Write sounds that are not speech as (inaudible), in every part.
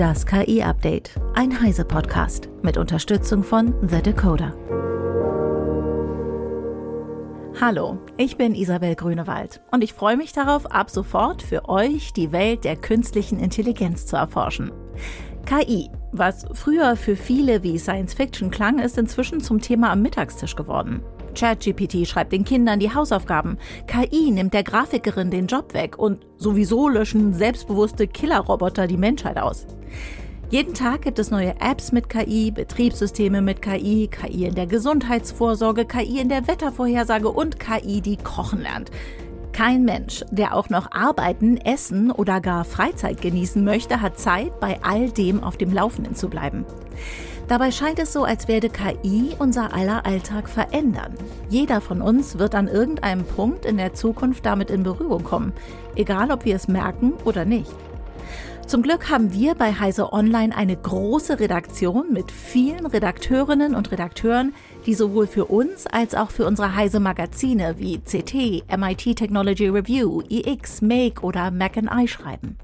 Das KI-Update, ein Heise-Podcast mit Unterstützung von The Decoder. Hallo, ich bin Isabel Grünewald und ich freue mich darauf, ab sofort für euch die Welt der künstlichen Intelligenz zu erforschen. KI, was früher für viele wie Science Fiction klang, ist inzwischen zum Thema am Mittagstisch geworden. ChatGPT schreibt den Kindern die Hausaufgaben, KI nimmt der Grafikerin den Job weg und sowieso löschen selbstbewusste Killerroboter die Menschheit aus. Jeden Tag gibt es neue Apps mit KI, Betriebssysteme mit KI, KI in der Gesundheitsvorsorge, KI in der Wettervorhersage und KI, die kochen lernt. Kein Mensch, der auch noch arbeiten, essen oder gar Freizeit genießen möchte, hat Zeit, bei all dem auf dem Laufenden zu bleiben. Dabei scheint es so, als werde KI unser aller Alltag verändern. Jeder von uns wird an irgendeinem Punkt in der Zukunft damit in Berührung kommen, egal ob wir es merken oder nicht. Zum Glück haben wir bei Heise Online eine große Redaktion mit vielen Redakteurinnen und Redakteuren, die sowohl für uns als auch für unsere Heise Magazine wie CT, MIT Technology Review, EX, Make oder Mac I schreiben.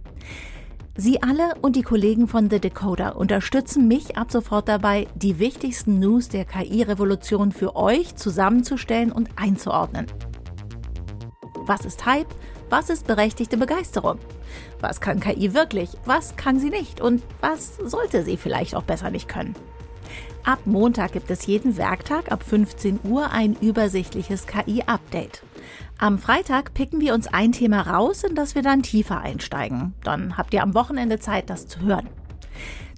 Sie alle und die Kollegen von The Decoder unterstützen mich ab sofort dabei, die wichtigsten News der KI-Revolution für euch zusammenzustellen und einzuordnen. Was ist Hype? Was ist berechtigte Begeisterung? Was kann KI wirklich? Was kann sie nicht? Und was sollte sie vielleicht auch besser nicht können? Ab Montag gibt es jeden Werktag ab 15 Uhr ein übersichtliches KI-Update. Am Freitag picken wir uns ein Thema raus, in das wir dann tiefer einsteigen. Dann habt ihr am Wochenende Zeit, das zu hören.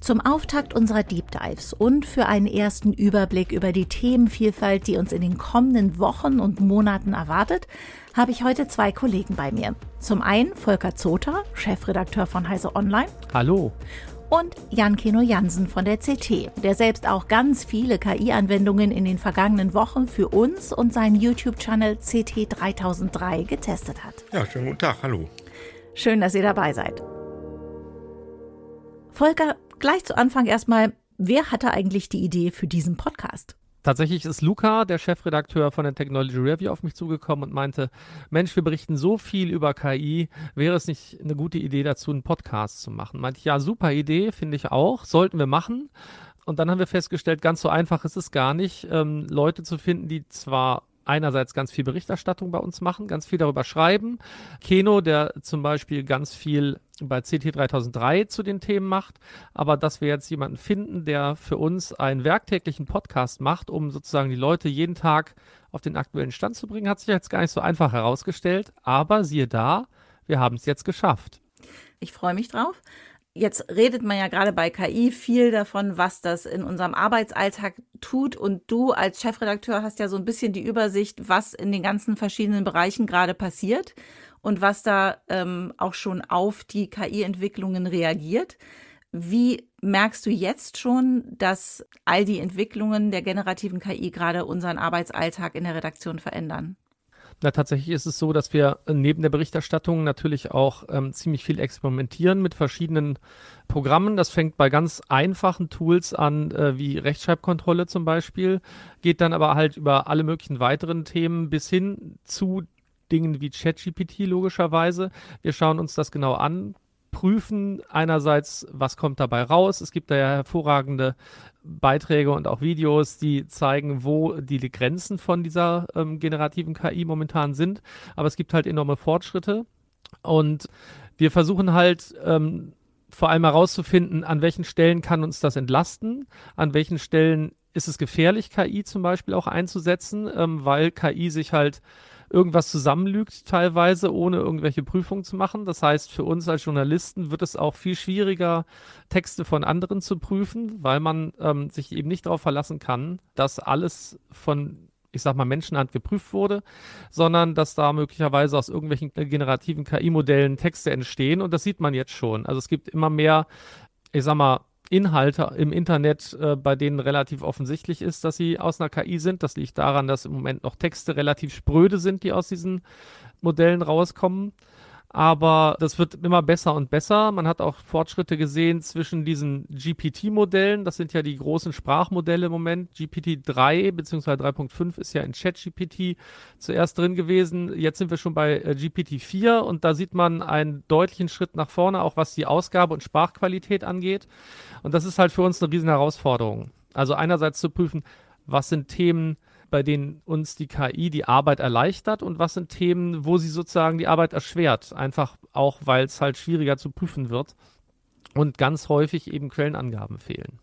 Zum Auftakt unserer Deep Dives und für einen ersten Überblick über die Themenvielfalt, die uns in den kommenden Wochen und Monaten erwartet, habe ich heute zwei Kollegen bei mir. Zum einen Volker Zoter, Chefredakteur von Heise Online. Hallo und Jan Keno Jansen von der CT, der selbst auch ganz viele KI-Anwendungen in den vergangenen Wochen für uns und seinen YouTube-Channel CT 3003 getestet hat. Ja, schönen guten Tag, hallo. Schön, dass ihr dabei seid. Volker, gleich zu Anfang erstmal, wer hatte eigentlich die Idee für diesen Podcast? Tatsächlich ist Luca, der Chefredakteur von der Technology Review, auf mich zugekommen und meinte, Mensch, wir berichten so viel über KI, wäre es nicht eine gute Idee dazu, einen Podcast zu machen? Meinte ich, ja, super Idee, finde ich auch, sollten wir machen. Und dann haben wir festgestellt, ganz so einfach ist es gar nicht, ähm, Leute zu finden, die zwar einerseits ganz viel Berichterstattung bei uns machen, ganz viel darüber schreiben. Keno, der zum Beispiel ganz viel bei CT 3003 zu den Themen macht, aber dass wir jetzt jemanden finden, der für uns einen werktäglichen Podcast macht, um sozusagen die Leute jeden Tag auf den aktuellen Stand zu bringen, hat sich jetzt gar nicht so einfach herausgestellt. Aber siehe da, wir haben es jetzt geschafft. Ich freue mich drauf. Jetzt redet man ja gerade bei KI viel davon, was das in unserem Arbeitsalltag tut. Und du als Chefredakteur hast ja so ein bisschen die Übersicht, was in den ganzen verschiedenen Bereichen gerade passiert und was da ähm, auch schon auf die KI-Entwicklungen reagiert. Wie merkst du jetzt schon, dass all die Entwicklungen der generativen KI gerade unseren Arbeitsalltag in der Redaktion verändern? Na, tatsächlich ist es so, dass wir äh, neben der Berichterstattung natürlich auch ähm, ziemlich viel experimentieren mit verschiedenen Programmen. Das fängt bei ganz einfachen Tools an, äh, wie Rechtschreibkontrolle zum Beispiel, geht dann aber halt über alle möglichen weiteren Themen bis hin zu Dingen wie ChatGPT logischerweise. Wir schauen uns das genau an, prüfen einerseits, was kommt dabei raus. Es gibt da ja hervorragende Beiträge und auch Videos, die zeigen, wo die Grenzen von dieser ähm, generativen KI momentan sind. Aber es gibt halt enorme Fortschritte. Und wir versuchen halt ähm, vor allem herauszufinden, an welchen Stellen kann uns das entlasten, an welchen Stellen ist es gefährlich, KI zum Beispiel auch einzusetzen, ähm, weil KI sich halt irgendwas zusammenlügt, teilweise, ohne irgendwelche Prüfungen zu machen. Das heißt, für uns als Journalisten wird es auch viel schwieriger, Texte von anderen zu prüfen, weil man ähm, sich eben nicht darauf verlassen kann, dass alles von ich sag mal, Menschenhand geprüft wurde, sondern dass da möglicherweise aus irgendwelchen generativen KI-Modellen Texte entstehen und das sieht man jetzt schon. Also es gibt immer mehr, ich sag mal, Inhalte im Internet, äh, bei denen relativ offensichtlich ist, dass sie aus einer KI sind. Das liegt daran, dass im Moment noch Texte relativ spröde sind, die aus diesen Modellen rauskommen. Aber das wird immer besser und besser. Man hat auch Fortschritte gesehen zwischen diesen GPT-Modellen, das sind ja die großen Sprachmodelle im Moment. GPT-3 bzw. 3.5 ist ja in ChatGPT zuerst drin gewesen. Jetzt sind wir schon bei äh, GPT-4 und da sieht man einen deutlichen Schritt nach vorne, auch was die Ausgabe und Sprachqualität angeht. Und das ist halt für uns eine riesen Herausforderung. Also einerseits zu prüfen, was sind Themen, bei denen uns die KI die Arbeit erleichtert und was sind Themen, wo sie sozusagen die Arbeit erschwert. Einfach auch, weil es halt schwieriger zu prüfen wird und ganz häufig eben Quellenangaben fehlen.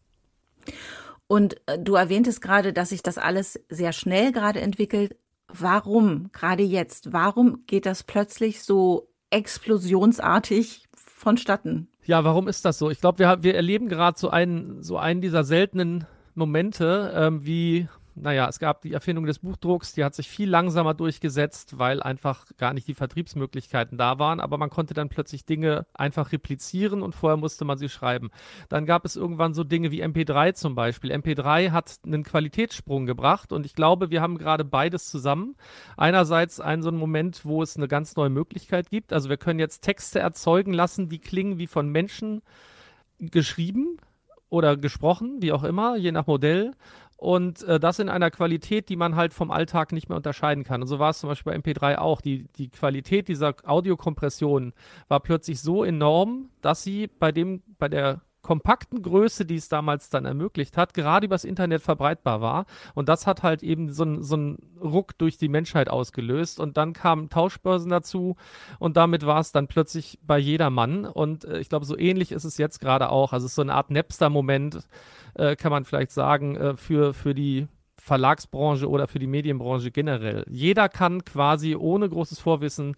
Und äh, du erwähntest gerade, dass sich das alles sehr schnell gerade entwickelt. Warum gerade jetzt? Warum geht das plötzlich so explosionsartig vonstatten? Ja, warum ist das so? Ich glaube, wir, wir erleben gerade so einen, so einen dieser seltenen Momente, ähm, wie naja, es gab die Erfindung des Buchdrucks, die hat sich viel langsamer durchgesetzt, weil einfach gar nicht die Vertriebsmöglichkeiten da waren, aber man konnte dann plötzlich Dinge einfach replizieren und vorher musste man sie schreiben. Dann gab es irgendwann so Dinge wie MP3 zum Beispiel. MP3 hat einen Qualitätssprung gebracht und ich glaube, wir haben gerade beides zusammen. Einerseits einen so einen Moment, wo es eine ganz neue Möglichkeit gibt. Also wir können jetzt Texte erzeugen lassen, die klingen wie von Menschen geschrieben oder gesprochen, wie auch immer, je nach Modell. Und äh, das in einer Qualität, die man halt vom Alltag nicht mehr unterscheiden kann. Und so war es zum Beispiel bei MP3 auch. Die, die Qualität dieser Audiokompression war plötzlich so enorm, dass sie bei dem, bei der kompakten Größe, die es damals dann ermöglicht hat, gerade übers Internet verbreitbar war. Und das hat halt eben so einen so Ruck durch die Menschheit ausgelöst. Und dann kamen Tauschbörsen dazu und damit war es dann plötzlich bei jedermann. Und äh, ich glaube, so ähnlich ist es jetzt gerade auch. Also es ist so eine Art Napster-Moment, äh, kann man vielleicht sagen, äh, für, für die Verlagsbranche oder für die Medienbranche generell. Jeder kann quasi ohne großes Vorwissen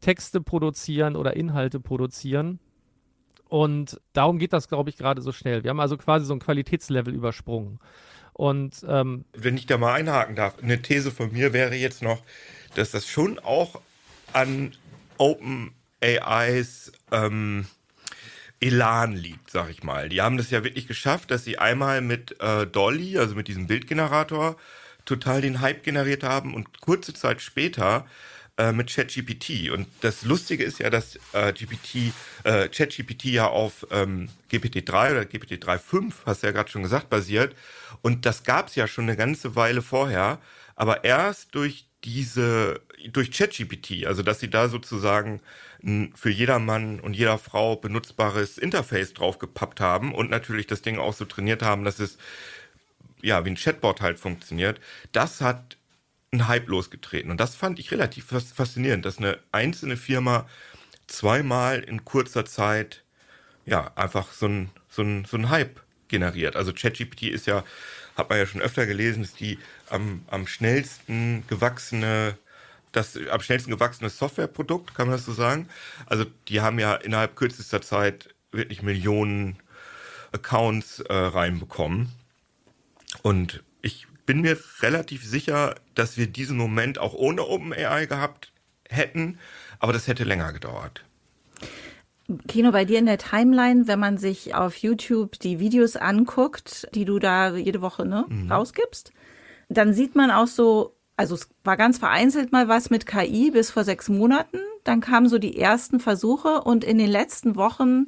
Texte produzieren oder Inhalte produzieren. Und darum geht das, glaube ich, gerade so schnell. Wir haben also quasi so ein Qualitätslevel übersprungen. Und ähm, wenn ich da mal einhaken darf, eine These von mir wäre jetzt noch, dass das schon auch an Open AIs ähm, Elan liegt, sag ich mal. Die haben das ja wirklich geschafft, dass sie einmal mit äh, Dolly, also mit diesem Bildgenerator, total den Hype generiert haben und kurze Zeit später äh, mit ChatGPT. Und das Lustige ist ja, dass äh, GPT, äh, ChatGPT ja auf ähm, GPT-3 oder GPT-3.5, hast du ja gerade schon gesagt, basiert. Und das gab es ja schon eine ganze Weile vorher. Aber erst durch diese, durch ChatGPT, also dass sie da sozusagen für jedermann und jeder Frau benutzbares Interface draufgepappt haben und natürlich das Ding auch so trainiert haben, dass es ja wie ein Chatbot halt funktioniert. Das hat einen Hype losgetreten. Und das fand ich relativ faszinierend, dass eine einzelne Firma zweimal in kurzer Zeit ja einfach so ein, so ein, so ein Hype generiert. Also ChatGPT ist ja, hat man ja schon öfter gelesen, ist die am, am schnellsten gewachsene, das am schnellsten gewachsene Softwareprodukt, kann man das so sagen. Also die haben ja innerhalb kürzester Zeit wirklich Millionen Accounts äh, reinbekommen. Und bin mir relativ sicher, dass wir diesen Moment auch ohne OpenAI gehabt hätten, aber das hätte länger gedauert. Kino, bei dir in der Timeline, wenn man sich auf YouTube die Videos anguckt, die du da jede Woche ne, mhm. rausgibst, dann sieht man auch so, also es war ganz vereinzelt mal was mit KI bis vor sechs Monaten. Dann kamen so die ersten Versuche und in den letzten Wochen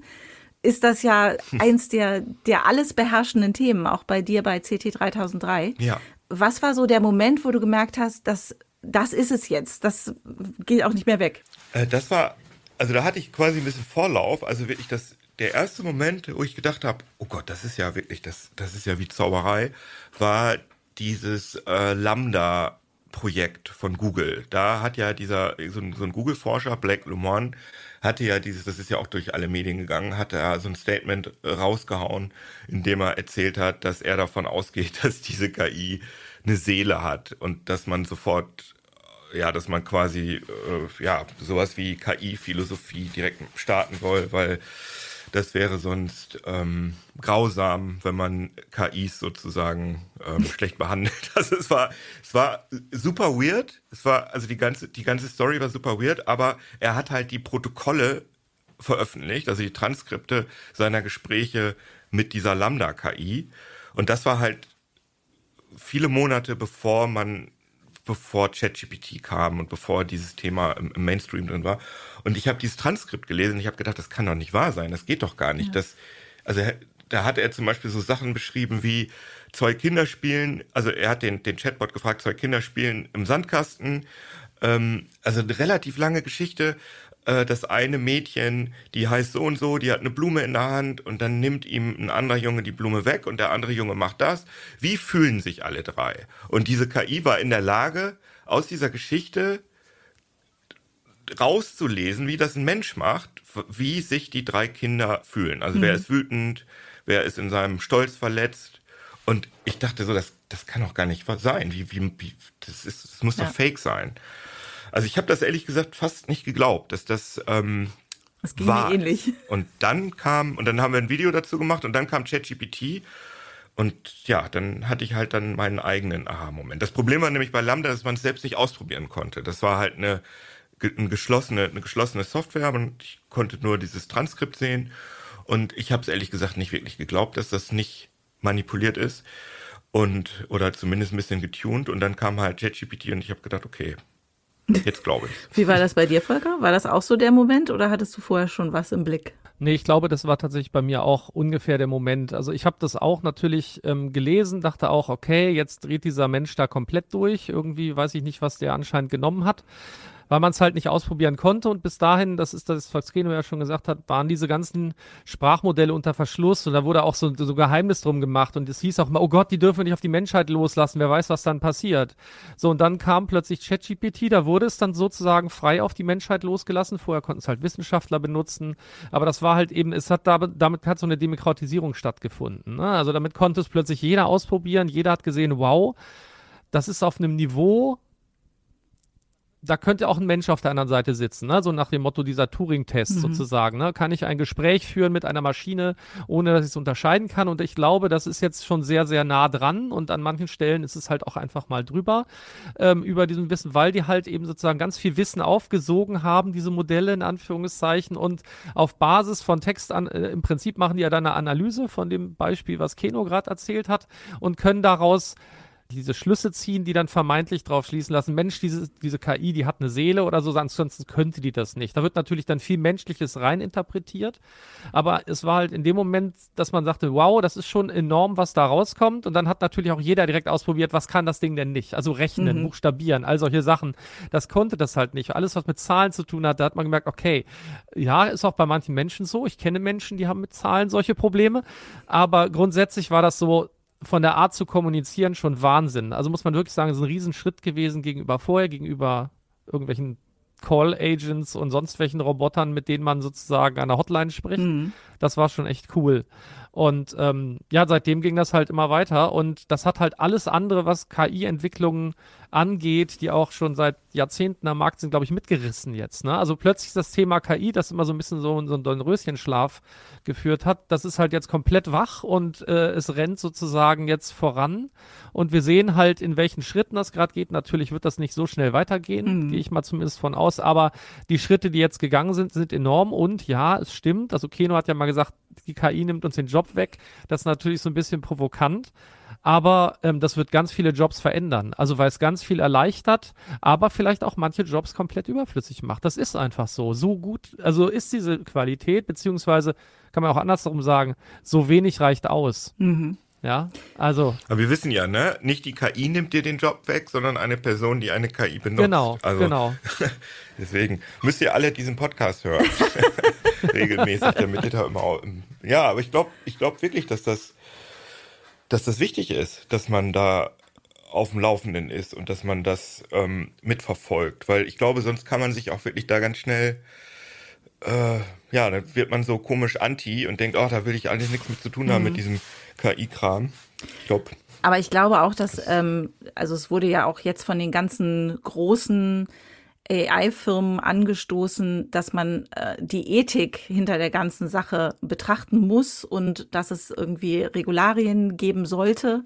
ist das ja eins der, der alles beherrschenden Themen, auch bei dir bei CT 3003. Ja. Was war so der Moment, wo du gemerkt hast, dass das ist es jetzt, das geht auch nicht mehr weg? Äh, das war, also da hatte ich quasi ein bisschen Vorlauf, also wirklich das, der erste Moment, wo ich gedacht habe, oh Gott, das ist ja wirklich, das, das ist ja wie Zauberei, war dieses äh, Lambda Projekt von Google. Da hat ja dieser, so ein, so ein Google-Forscher, Black Lemon, hatte ja dieses, das ist ja auch durch alle Medien gegangen, hatte er so ein Statement äh, rausgehauen, in dem er erzählt hat, dass er davon (laughs) ausgeht, dass diese KI eine Seele hat und dass man sofort äh, ja, dass man quasi äh, ja sowas wie KI-Philosophie direkt starten soll, weil das wäre sonst ähm, grausam, wenn man KIs sozusagen ähm, (laughs) schlecht behandelt. (laughs) Also es war, es war super weird. Es war, also die ganze, die ganze Story war super weird, aber er hat halt die Protokolle veröffentlicht, also die Transkripte seiner Gespräche mit dieser Lambda-KI. Und das war halt viele Monate bevor man bevor ChatGPT kam und bevor dieses Thema im, im Mainstream drin war. Und ich habe dieses Transkript gelesen und ich habe gedacht, das kann doch nicht wahr sein, das geht doch gar nicht. Ja. Das, also da hat er zum Beispiel so Sachen beschrieben wie zwei Kinder spielen, also er hat den, den Chatbot gefragt, zwei Kinder spielen im Sandkasten. Ähm, also eine relativ lange Geschichte äh, das eine Mädchen, die heißt so und so, die hat eine Blume in der Hand und dann nimmt ihm ein anderer Junge die Blume weg und der andere Junge macht das. Wie fühlen sich alle drei? Und diese KI war in der Lage, aus dieser Geschichte rauszulesen, wie das ein Mensch macht, wie sich die drei Kinder fühlen. Also mhm. wer ist wütend, wer ist in seinem Stolz verletzt. Und ich dachte so, das, das kann doch gar nicht sein. Wie, wie, wie, das, ist, das muss ja. doch fake sein. Also ich habe das ehrlich gesagt fast nicht geglaubt, dass das ähm, das ging war. mir ähnlich. (laughs) Und dann kam, und dann haben wir ein Video dazu gemacht und dann kam ChatGPT und ja, dann hatte ich halt dann meinen eigenen Aha-Moment. Das Problem war nämlich bei Lambda, dass man es selbst nicht ausprobieren konnte. Das war halt eine, eine, geschlossene, eine geschlossene Software und ich konnte nur dieses Transkript sehen. Und ich habe es ehrlich gesagt nicht wirklich geglaubt, dass das nicht manipuliert ist und oder zumindest ein bisschen getuned. Und dann kam halt ChatGPT und ich habe gedacht, okay, Jetzt glaube ich. Wie war das bei dir, Volker? War das auch so der Moment oder hattest du vorher schon was im Blick? Nee, ich glaube, das war tatsächlich bei mir auch ungefähr der Moment. Also ich habe das auch natürlich ähm, gelesen, dachte auch, okay, jetzt dreht dieser Mensch da komplett durch. Irgendwie weiß ich nicht, was der anscheinend genommen hat weil man es halt nicht ausprobieren konnte. Und bis dahin, das ist das, was Keno ja schon gesagt hat, waren diese ganzen Sprachmodelle unter Verschluss und da wurde auch so, so Geheimnis drum gemacht. Und es hieß auch mal, oh Gott, die dürfen wir nicht auf die Menschheit loslassen, wer weiß, was dann passiert. So, und dann kam plötzlich ChatGPT, da wurde es dann sozusagen frei auf die Menschheit losgelassen. Vorher konnten es halt Wissenschaftler benutzen, aber das war halt eben, es hat da, damit hat so eine Demokratisierung stattgefunden. Ne? Also damit konnte es plötzlich jeder ausprobieren, jeder hat gesehen, wow, das ist auf einem Niveau, da könnte auch ein Mensch auf der anderen Seite sitzen, ne? so nach dem Motto dieser Turing-Test mhm. sozusagen. Ne? Kann ich ein Gespräch führen mit einer Maschine, ohne dass ich es unterscheiden kann? Und ich glaube, das ist jetzt schon sehr, sehr nah dran und an manchen Stellen ist es halt auch einfach mal drüber, ähm, über diesem Wissen, weil die halt eben sozusagen ganz viel Wissen aufgesogen haben, diese Modelle in Anführungszeichen und auf Basis von Text an, äh, im Prinzip machen die ja dann eine Analyse von dem Beispiel, was Keno gerade erzählt hat und können daraus diese Schlüsse ziehen, die dann vermeintlich drauf schließen lassen, Mensch, diese, diese KI, die hat eine Seele oder so, ansonsten könnte die das nicht. Da wird natürlich dann viel Menschliches reininterpretiert, aber es war halt in dem Moment, dass man sagte, wow, das ist schon enorm, was da rauskommt und dann hat natürlich auch jeder direkt ausprobiert, was kann das Ding denn nicht? Also rechnen, mhm. buchstabieren, all solche Sachen. Das konnte das halt nicht. Alles, was mit Zahlen zu tun hat, da hat man gemerkt, okay, ja, ist auch bei manchen Menschen so. Ich kenne Menschen, die haben mit Zahlen solche Probleme, aber grundsätzlich war das so, von der Art zu kommunizieren schon Wahnsinn. Also muss man wirklich sagen, es ist ein Riesenschritt gewesen gegenüber vorher, gegenüber irgendwelchen Call-Agents und sonst welchen Robotern, mit denen man sozusagen an der Hotline spricht. Mhm. Das war schon echt cool. Und ähm, ja, seitdem ging das halt immer weiter. Und das hat halt alles andere, was KI-Entwicklungen angeht, die auch schon seit Jahrzehnten am Markt sind, glaube ich, mitgerissen jetzt. Ne? Also plötzlich das Thema KI, das immer so ein bisschen so, so einen Dornröschenschlaf geführt hat, das ist halt jetzt komplett wach und äh, es rennt sozusagen jetzt voran. Und wir sehen halt, in welchen Schritten das gerade geht. Natürlich wird das nicht so schnell weitergehen, mhm. gehe ich mal zumindest von aus. Aber die Schritte, die jetzt gegangen sind, sind enorm. Und ja, es stimmt. Also Keno hat ja mal gesagt, die KI nimmt uns den Job weg. Das ist natürlich so ein bisschen provokant aber ähm, das wird ganz viele Jobs verändern. Also weil es ganz viel erleichtert, aber vielleicht auch manche Jobs komplett überflüssig macht. Das ist einfach so. So gut, also ist diese Qualität, beziehungsweise kann man auch andersrum sagen, so wenig reicht aus. Mhm. Ja, also. Aber wir wissen ja, ne? Nicht die KI nimmt dir den Job weg, sondern eine Person, die eine KI benutzt. Genau, also, genau. (laughs) deswegen müsst ihr alle diesen Podcast hören. (laughs) (laughs) Regelmäßig, damit ihr da immer. Ja, aber ich glaube ich glaub wirklich, dass das dass das wichtig ist, dass man da auf dem Laufenden ist und dass man das ähm, mitverfolgt. Weil ich glaube, sonst kann man sich auch wirklich da ganz schnell, äh, ja, dann wird man so komisch anti und denkt, oh, da will ich eigentlich nichts mit zu tun haben mhm. mit diesem KI-Kram. Ich glaube. Aber ich glaube auch, dass, ähm, also es wurde ja auch jetzt von den ganzen großen AI-Firmen angestoßen, dass man äh, die Ethik hinter der ganzen Sache betrachten muss und dass es irgendwie Regularien geben sollte.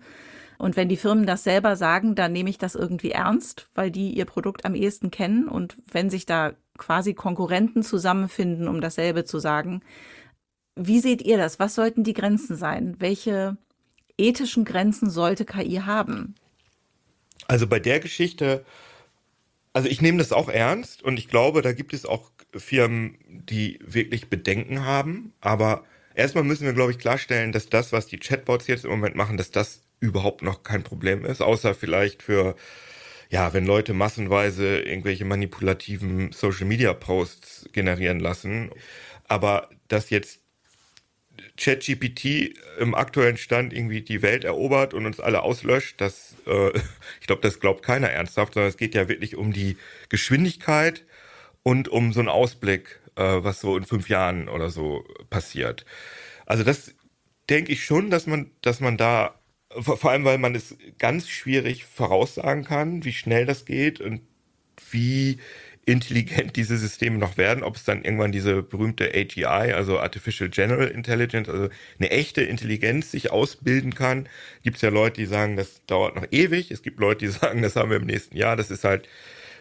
Und wenn die Firmen das selber sagen, dann nehme ich das irgendwie ernst, weil die ihr Produkt am ehesten kennen. Und wenn sich da quasi Konkurrenten zusammenfinden, um dasselbe zu sagen, wie seht ihr das? Was sollten die Grenzen sein? Welche ethischen Grenzen sollte KI haben? Also bei der Geschichte, also ich nehme das auch ernst und ich glaube, da gibt es auch Firmen, die wirklich Bedenken haben. Aber erstmal müssen wir, glaube ich, klarstellen, dass das, was die Chatbots jetzt im Moment machen, dass das überhaupt noch kein Problem ist, außer vielleicht für, ja, wenn Leute massenweise irgendwelche manipulativen Social Media Posts generieren lassen. Aber dass jetzt ChatGPT im aktuellen Stand irgendwie die Welt erobert und uns alle auslöscht, das, äh, (laughs) ich glaube, das glaubt keiner ernsthaft, sondern es geht ja wirklich um die Geschwindigkeit und um so einen Ausblick, äh, was so in fünf Jahren oder so passiert. Also das denke ich schon, dass man, dass man da, vor allem weil man es ganz schwierig voraussagen kann, wie schnell das geht und wie intelligent diese Systeme noch werden, ob es dann irgendwann diese berühmte AGI, also Artificial General Intelligence, also eine echte Intelligenz sich ausbilden kann. Gibt es ja Leute, die sagen, das dauert noch ewig. Es gibt Leute, die (laughs) sagen, das haben wir im nächsten Jahr. Das ist halt,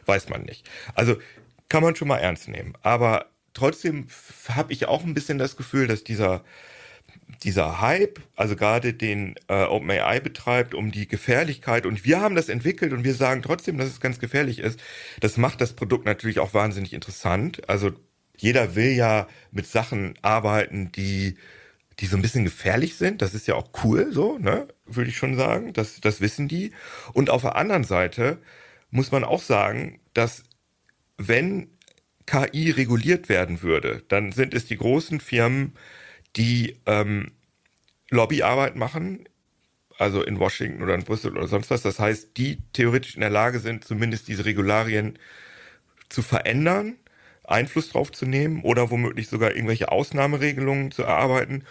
weiß man nicht. Also kann man schon mal ernst nehmen. Aber trotzdem habe ich auch ein bisschen das Gefühl, dass dieser dieser Hype, also gerade den äh, OpenAI betreibt, um die Gefährlichkeit, und wir haben das entwickelt und wir sagen trotzdem, dass es ganz gefährlich ist, das macht das Produkt natürlich auch wahnsinnig interessant. Also jeder will ja mit Sachen arbeiten, die, die so ein bisschen gefährlich sind. Das ist ja auch cool, so, ne, würde ich schon sagen. Das, das wissen die. Und auf der anderen Seite muss man auch sagen, dass wenn KI reguliert werden würde, dann sind es die großen Firmen, die ähm, Lobbyarbeit machen, also in Washington oder in Brüssel oder sonst was. Das heißt, die theoretisch in der Lage sind, zumindest diese Regularien zu verändern, Einfluss drauf zu nehmen oder womöglich sogar irgendwelche Ausnahmeregelungen zu erarbeiten.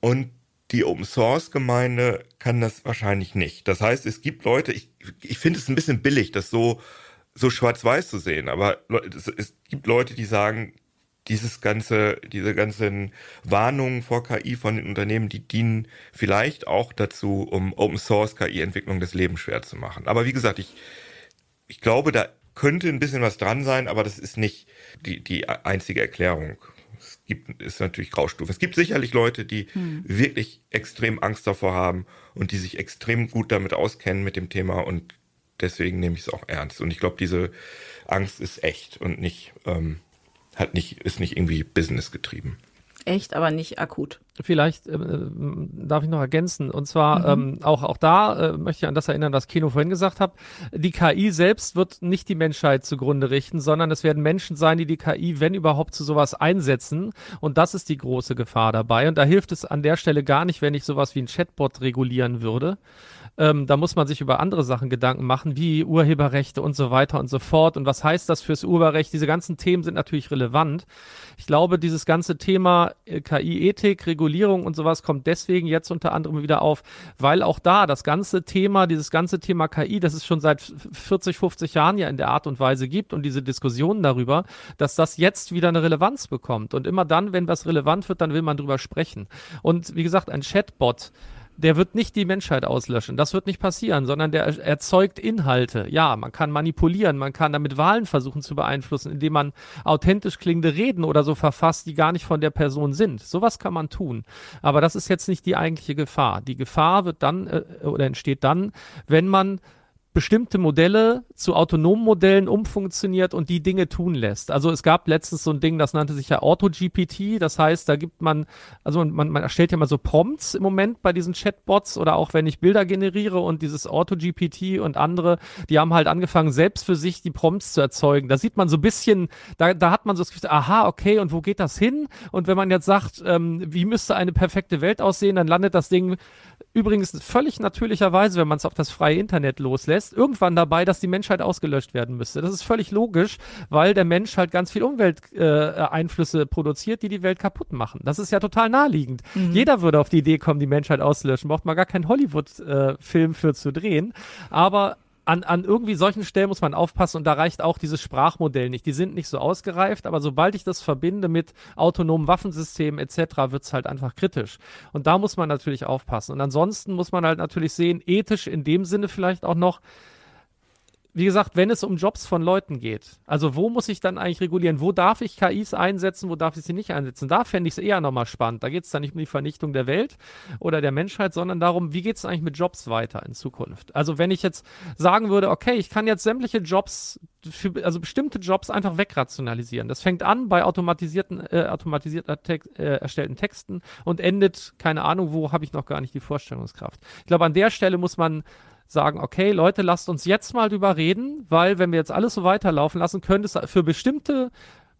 Und die Open Source Gemeinde kann das wahrscheinlich nicht. Das heißt, es gibt Leute, ich, ich finde es ein bisschen billig, das so, so schwarz-weiß zu sehen, aber es, es gibt Leute, die sagen, dieses ganze, diese ganzen Warnungen vor KI von den Unternehmen, die dienen vielleicht auch dazu, um Open Source KI-Entwicklung das Leben schwer zu machen. Aber wie gesagt, ich, ich glaube, da könnte ein bisschen was dran sein, aber das ist nicht die, die einzige Erklärung. Es gibt, ist natürlich Graustufe. Es gibt sicherlich Leute, die hm. wirklich extrem Angst davor haben und die sich extrem gut damit auskennen mit dem Thema und deswegen nehme ich es auch ernst. Und ich glaube, diese Angst ist echt und nicht, ähm, hat nicht, ist nicht irgendwie Business getrieben. Echt, aber nicht akut. Vielleicht äh, darf ich noch ergänzen. Und zwar mhm. ähm, auch, auch da äh, möchte ich an das erinnern, was Keno vorhin gesagt hat. Die KI selbst wird nicht die Menschheit zugrunde richten, sondern es werden Menschen sein, die die KI, wenn überhaupt, zu sowas einsetzen. Und das ist die große Gefahr dabei. Und da hilft es an der Stelle gar nicht, wenn ich sowas wie ein Chatbot regulieren würde, ähm, da muss man sich über andere Sachen Gedanken machen, wie Urheberrechte und so weiter und so fort. Und was heißt das fürs Urheberrecht? Diese ganzen Themen sind natürlich relevant. Ich glaube, dieses ganze Thema äh, KI-Ethik, Regulierung und sowas kommt deswegen jetzt unter anderem wieder auf, weil auch da das ganze Thema, dieses ganze Thema KI, das es schon seit 40, 50 Jahren ja in der Art und Weise gibt und diese Diskussionen darüber, dass das jetzt wieder eine Relevanz bekommt. Und immer dann, wenn was relevant wird, dann will man drüber sprechen. Und wie gesagt, ein Chatbot, der wird nicht die Menschheit auslöschen. Das wird nicht passieren, sondern der erzeugt Inhalte. Ja, man kann manipulieren, man kann damit Wahlen versuchen zu beeinflussen, indem man authentisch klingende Reden oder so verfasst, die gar nicht von der Person sind. Sowas kann man tun. Aber das ist jetzt nicht die eigentliche Gefahr. Die Gefahr wird dann äh, oder entsteht dann, wenn man bestimmte Modelle zu autonomen Modellen umfunktioniert und die Dinge tun lässt. Also es gab letztens so ein Ding, das nannte sich ja AutoGPT. Das heißt, da gibt man, also man, man erstellt ja mal so Prompts im Moment bei diesen Chatbots oder auch wenn ich Bilder generiere und dieses AutoGPT und andere, die haben halt angefangen, selbst für sich die Prompts zu erzeugen. Da sieht man so ein bisschen, da, da hat man so das Gefühl, aha, okay, und wo geht das hin? Und wenn man jetzt sagt, ähm, wie müsste eine perfekte Welt aussehen, dann landet das Ding übrigens völlig natürlicherweise, wenn man es auf das freie Internet loslässt, irgendwann dabei, dass die Menschheit ausgelöscht werden müsste. Das ist völlig logisch, weil der Mensch halt ganz viel Umwelteinflüsse äh, produziert, die die Welt kaputt machen. Das ist ja total naheliegend. Mhm. Jeder würde auf die Idee kommen, die Menschheit auszulöschen. Braucht man gar keinen Hollywood-Film äh, für zu drehen. Aber an, an irgendwie solchen Stellen muss man aufpassen und da reicht auch dieses Sprachmodell nicht. Die sind nicht so ausgereift, aber sobald ich das verbinde mit autonomen Waffensystemen etc., wird es halt einfach kritisch. Und da muss man natürlich aufpassen. Und ansonsten muss man halt natürlich sehen, ethisch in dem Sinne vielleicht auch noch, wie gesagt, wenn es um Jobs von Leuten geht, also wo muss ich dann eigentlich regulieren? Wo darf ich KIs einsetzen, wo darf ich sie nicht einsetzen? Da fände ich es eher nochmal spannend. Da geht es dann nicht um die Vernichtung der Welt oder der Menschheit, sondern darum, wie geht es eigentlich mit Jobs weiter in Zukunft? Also wenn ich jetzt sagen würde, okay, ich kann jetzt sämtliche Jobs, für, also bestimmte Jobs einfach wegrationalisieren. Das fängt an bei automatisierten, äh, automatisiert äh, erstellten Texten und endet, keine Ahnung, wo habe ich noch gar nicht die Vorstellungskraft. Ich glaube, an der Stelle muss man sagen, okay, Leute, lasst uns jetzt mal drüber reden, weil wenn wir jetzt alles so weiterlaufen lassen, könnte es für bestimmte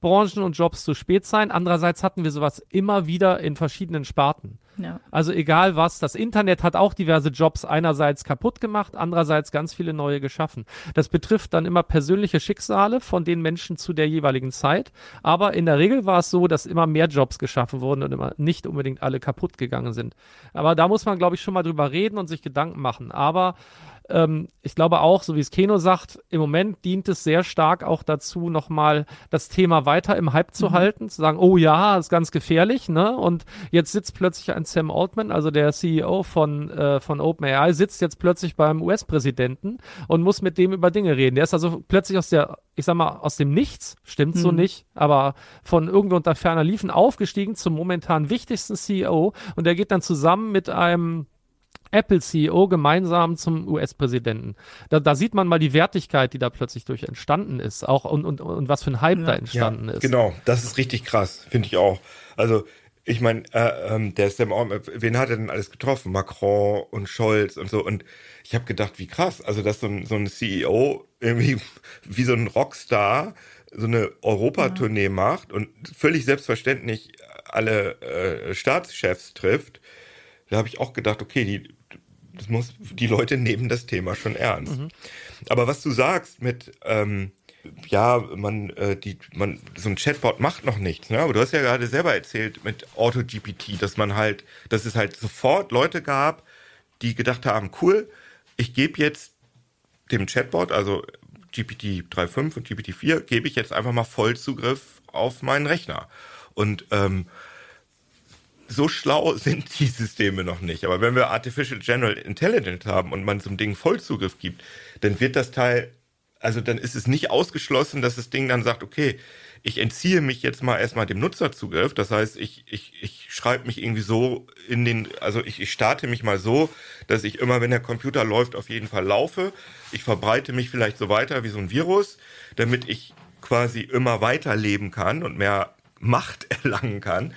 Branchen und Jobs zu spät sein. Andererseits hatten wir sowas immer wieder in verschiedenen Sparten. Ja. Also egal was, das Internet hat auch diverse Jobs einerseits kaputt gemacht, andererseits ganz viele neue geschaffen. Das betrifft dann immer persönliche Schicksale von den Menschen zu der jeweiligen Zeit. Aber in der Regel war es so, dass immer mehr Jobs geschaffen wurden und immer nicht unbedingt alle kaputt gegangen sind. Aber da muss man, glaube ich, schon mal drüber reden und sich Gedanken machen. Aber ähm, ich glaube auch, so wie es Keno sagt, im Moment dient es sehr stark auch dazu, nochmal das Thema weiter im Hype zu mhm. halten, zu sagen, oh ja, ist ganz gefährlich, ne? Und jetzt sitzt plötzlich ein Sam Altman, also der CEO von, äh, von OpenAI, sitzt jetzt plötzlich beim US-Präsidenten und muss mit dem über Dinge reden. Der ist also plötzlich aus der, ich sag mal, aus dem Nichts, stimmt mhm. so nicht, aber von irgendwo unter ferner Liefen aufgestiegen zum momentan wichtigsten CEO und der geht dann zusammen mit einem Apple-CEO gemeinsam zum US-Präsidenten. Da, da, sieht man mal die Wertigkeit, die da plötzlich durch entstanden ist, auch und, und, und was für ein Hype ja. da entstanden ja, ist. Genau, das ist richtig krass, finde ich auch. Also ich meine, äh, ähm, der Sam Altman, wen hat er denn alles getroffen? Macron und Scholz und so. Und ich habe gedacht, wie krass. Also, dass so ein, so ein CEO irgendwie (laughs) wie so ein Rockstar so eine Europatournee ja. macht und völlig selbstverständlich alle äh, Staatschefs trifft. Da habe ich auch gedacht, okay, die, das muss, die Leute nehmen das Thema schon ernst. Mhm. Aber was du sagst mit, ähm, ja, man, äh, die, man, so ein Chatbot macht noch nichts, ne? Aber du hast ja gerade selber erzählt mit AutoGPT, dass man halt, dass es halt sofort Leute gab, die gedacht haben, cool, ich gebe jetzt dem Chatbot, also GPT 3.5 und GPT 4, gebe ich jetzt einfach mal Vollzugriff auf meinen Rechner. Und ähm, so schlau sind die Systeme noch nicht. Aber wenn wir Artificial General Intelligence haben und man zum Ding Vollzugriff gibt, dann wird das Teil, also dann ist es nicht ausgeschlossen, dass das Ding dann sagt, okay, ich entziehe mich jetzt mal erstmal dem Nutzerzugriff. Das heißt, ich, ich, ich schreibe mich irgendwie so in den, also ich, ich starte mich mal so, dass ich immer, wenn der Computer läuft, auf jeden Fall laufe. Ich verbreite mich vielleicht so weiter wie so ein Virus, damit ich quasi immer weiterleben kann und mehr Macht (laughs) erlangen kann.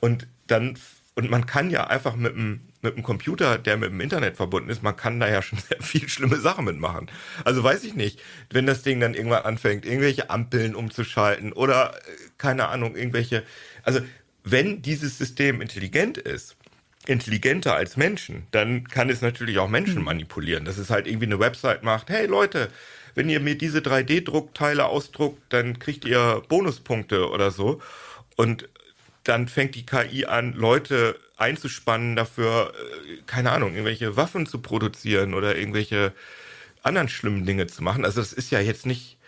Und dann, und man kann ja einfach mit einem mit einem Computer, der mit dem Internet verbunden ist, man kann da ja (laughs) schon sehr viel schlimme Sachen mitmachen. Also weiß ich nicht, wenn das Ding dann irgendwann anfängt, irgendwelche Ampeln umzuschalten oder äh, keine Ahnung, irgendwelche. Also wenn dieses System intelligent ist, intelligenter als Menschen, dann kann es natürlich auch Menschen hm. manipulieren. Dass es halt irgendwie eine Website macht, hey Leute, wenn ihr mir diese 3D-Druckteile ausdruckt, dann kriegt ihr Bonuspunkte oder so. Und dann fängt die KI an, Leute einzuspannen dafür, äh, keine Ahnung, irgendwelche Waffen zu produzieren oder irgendwelche anderen schlimmen Dinge zu machen. Also das ist ja jetzt nicht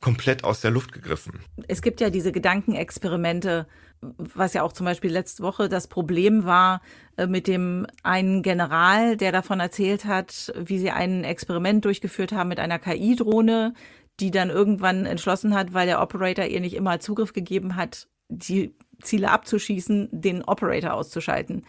komplett aus der Luft gegriffen. Es gibt ja diese Gedankenexperimente, was ja auch zum Beispiel letzte Woche das Problem war äh, mit dem einen General, der davon erzählt hat, wie sie ein Experiment durchgeführt haben mit einer KI-Drohne, die dann irgendwann entschlossen hat, weil der Operator ihr nicht immer Zugriff gegeben hat, die Ziele abzuschießen, den Operator auszuschalten.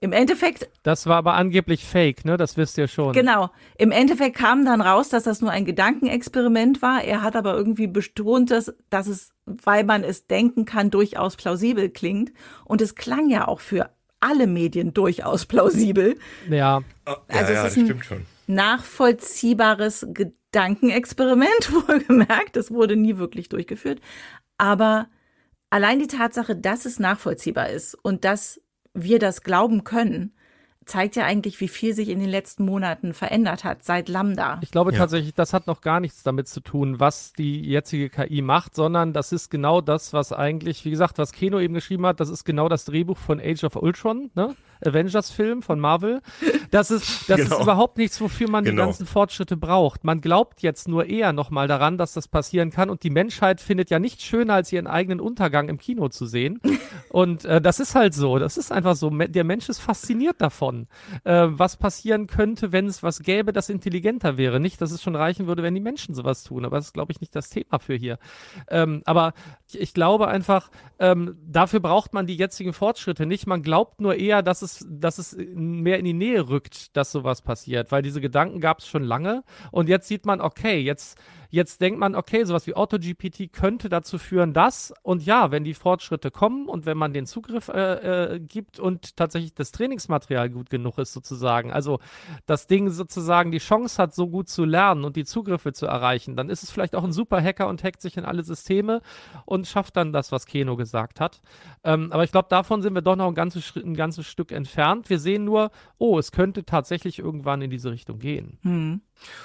Im Endeffekt. Das war aber angeblich fake, ne? Das wisst ihr schon. Genau. Im Endeffekt kam dann raus, dass das nur ein Gedankenexperiment war. Er hat aber irgendwie betont, dass, dass es, weil man es denken kann, durchaus plausibel klingt. Und es klang ja auch für alle Medien durchaus plausibel. Ja. Oh, also ja, ja, es ist ein schon. nachvollziehbares Gedankenexperiment, (laughs) wohlgemerkt. Das wurde nie wirklich durchgeführt. Aber Allein die Tatsache, dass es nachvollziehbar ist und dass wir das glauben können, zeigt ja eigentlich, wie viel sich in den letzten Monaten verändert hat seit Lambda. Ich glaube ja. tatsächlich, das hat noch gar nichts damit zu tun, was die jetzige KI macht, sondern das ist genau das, was eigentlich, wie gesagt, was Keno eben geschrieben hat, das ist genau das Drehbuch von Age of Ultron, ne? Avengers-Film von Marvel. Das ist, das genau. ist überhaupt nichts, wofür man genau. die ganzen Fortschritte braucht. Man glaubt jetzt nur eher nochmal daran, dass das passieren kann und die Menschheit findet ja nichts schöner, als ihren eigenen Untergang im Kino zu sehen. Und äh, das ist halt so. Das ist einfach so. Der Mensch ist fasziniert davon. Äh, was passieren könnte, wenn es was gäbe, das intelligenter wäre? Nicht, dass es schon reichen würde, wenn die Menschen sowas tun, aber das ist, glaube ich, nicht das Thema für hier. Ähm, aber ich, ich, glaube einfach, ähm, dafür braucht man die jetzigen Fortschritte nicht. Man glaubt nur eher, dass es, dass es mehr in die Nähe rückt, dass sowas passiert, weil diese Gedanken gab es schon lange und jetzt sieht man, okay, jetzt Jetzt denkt man, okay, sowas wie AutoGPT könnte dazu führen, dass, und ja, wenn die Fortschritte kommen und wenn man den Zugriff äh, äh, gibt und tatsächlich das Trainingsmaterial gut genug ist, sozusagen, also das Ding sozusagen die Chance hat, so gut zu lernen und die Zugriffe zu erreichen, dann ist es vielleicht auch ein super Hacker und hackt sich in alle Systeme und schafft dann das, was Keno gesagt hat. Ähm, aber ich glaube, davon sind wir doch noch ein ganzes, ein ganzes Stück entfernt. Wir sehen nur, oh, es könnte tatsächlich irgendwann in diese Richtung gehen. Hm.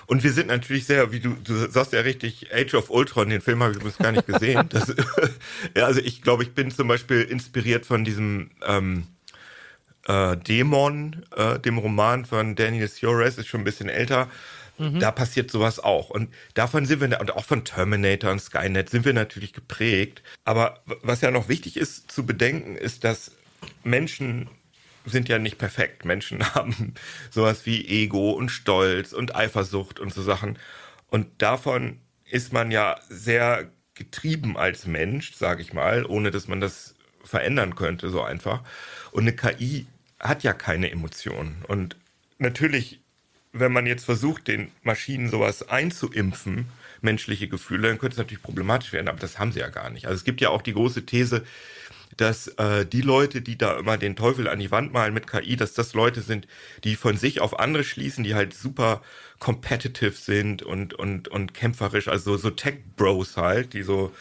Und wir sind natürlich sehr, wie du, du sagst ja richtig, Age of Ultron, den Film habe ich übrigens gar nicht gesehen. Das, (laughs) ja, also ich glaube, ich bin zum Beispiel inspiriert von diesem ähm, äh, Dämon, äh, dem Roman von Daniel Suarez, ist schon ein bisschen älter. Mhm. Da passiert sowas auch. Und davon sind wir, und auch von Terminator und Skynet sind wir natürlich geprägt. Aber was ja noch wichtig ist zu bedenken, ist, dass Menschen sind ja nicht perfekt. Menschen (laughs) haben sowas wie Ego und Stolz und Eifersucht und so Sachen. Und davon ist man ja sehr getrieben als Mensch, sage ich mal, ohne dass man das verändern könnte, so einfach. Und eine KI hat ja keine Emotionen. Und natürlich, wenn man jetzt versucht, den Maschinen sowas einzuimpfen, menschliche Gefühle, dann könnte es natürlich problematisch werden, aber das haben sie ja gar nicht. Also es gibt ja auch die große These, dass äh, die Leute, die da immer den Teufel an die Wand malen mit KI, dass das Leute sind, die von sich auf andere schließen, die halt super competitive sind und, und, und kämpferisch, also so Tech-Bros halt, die so,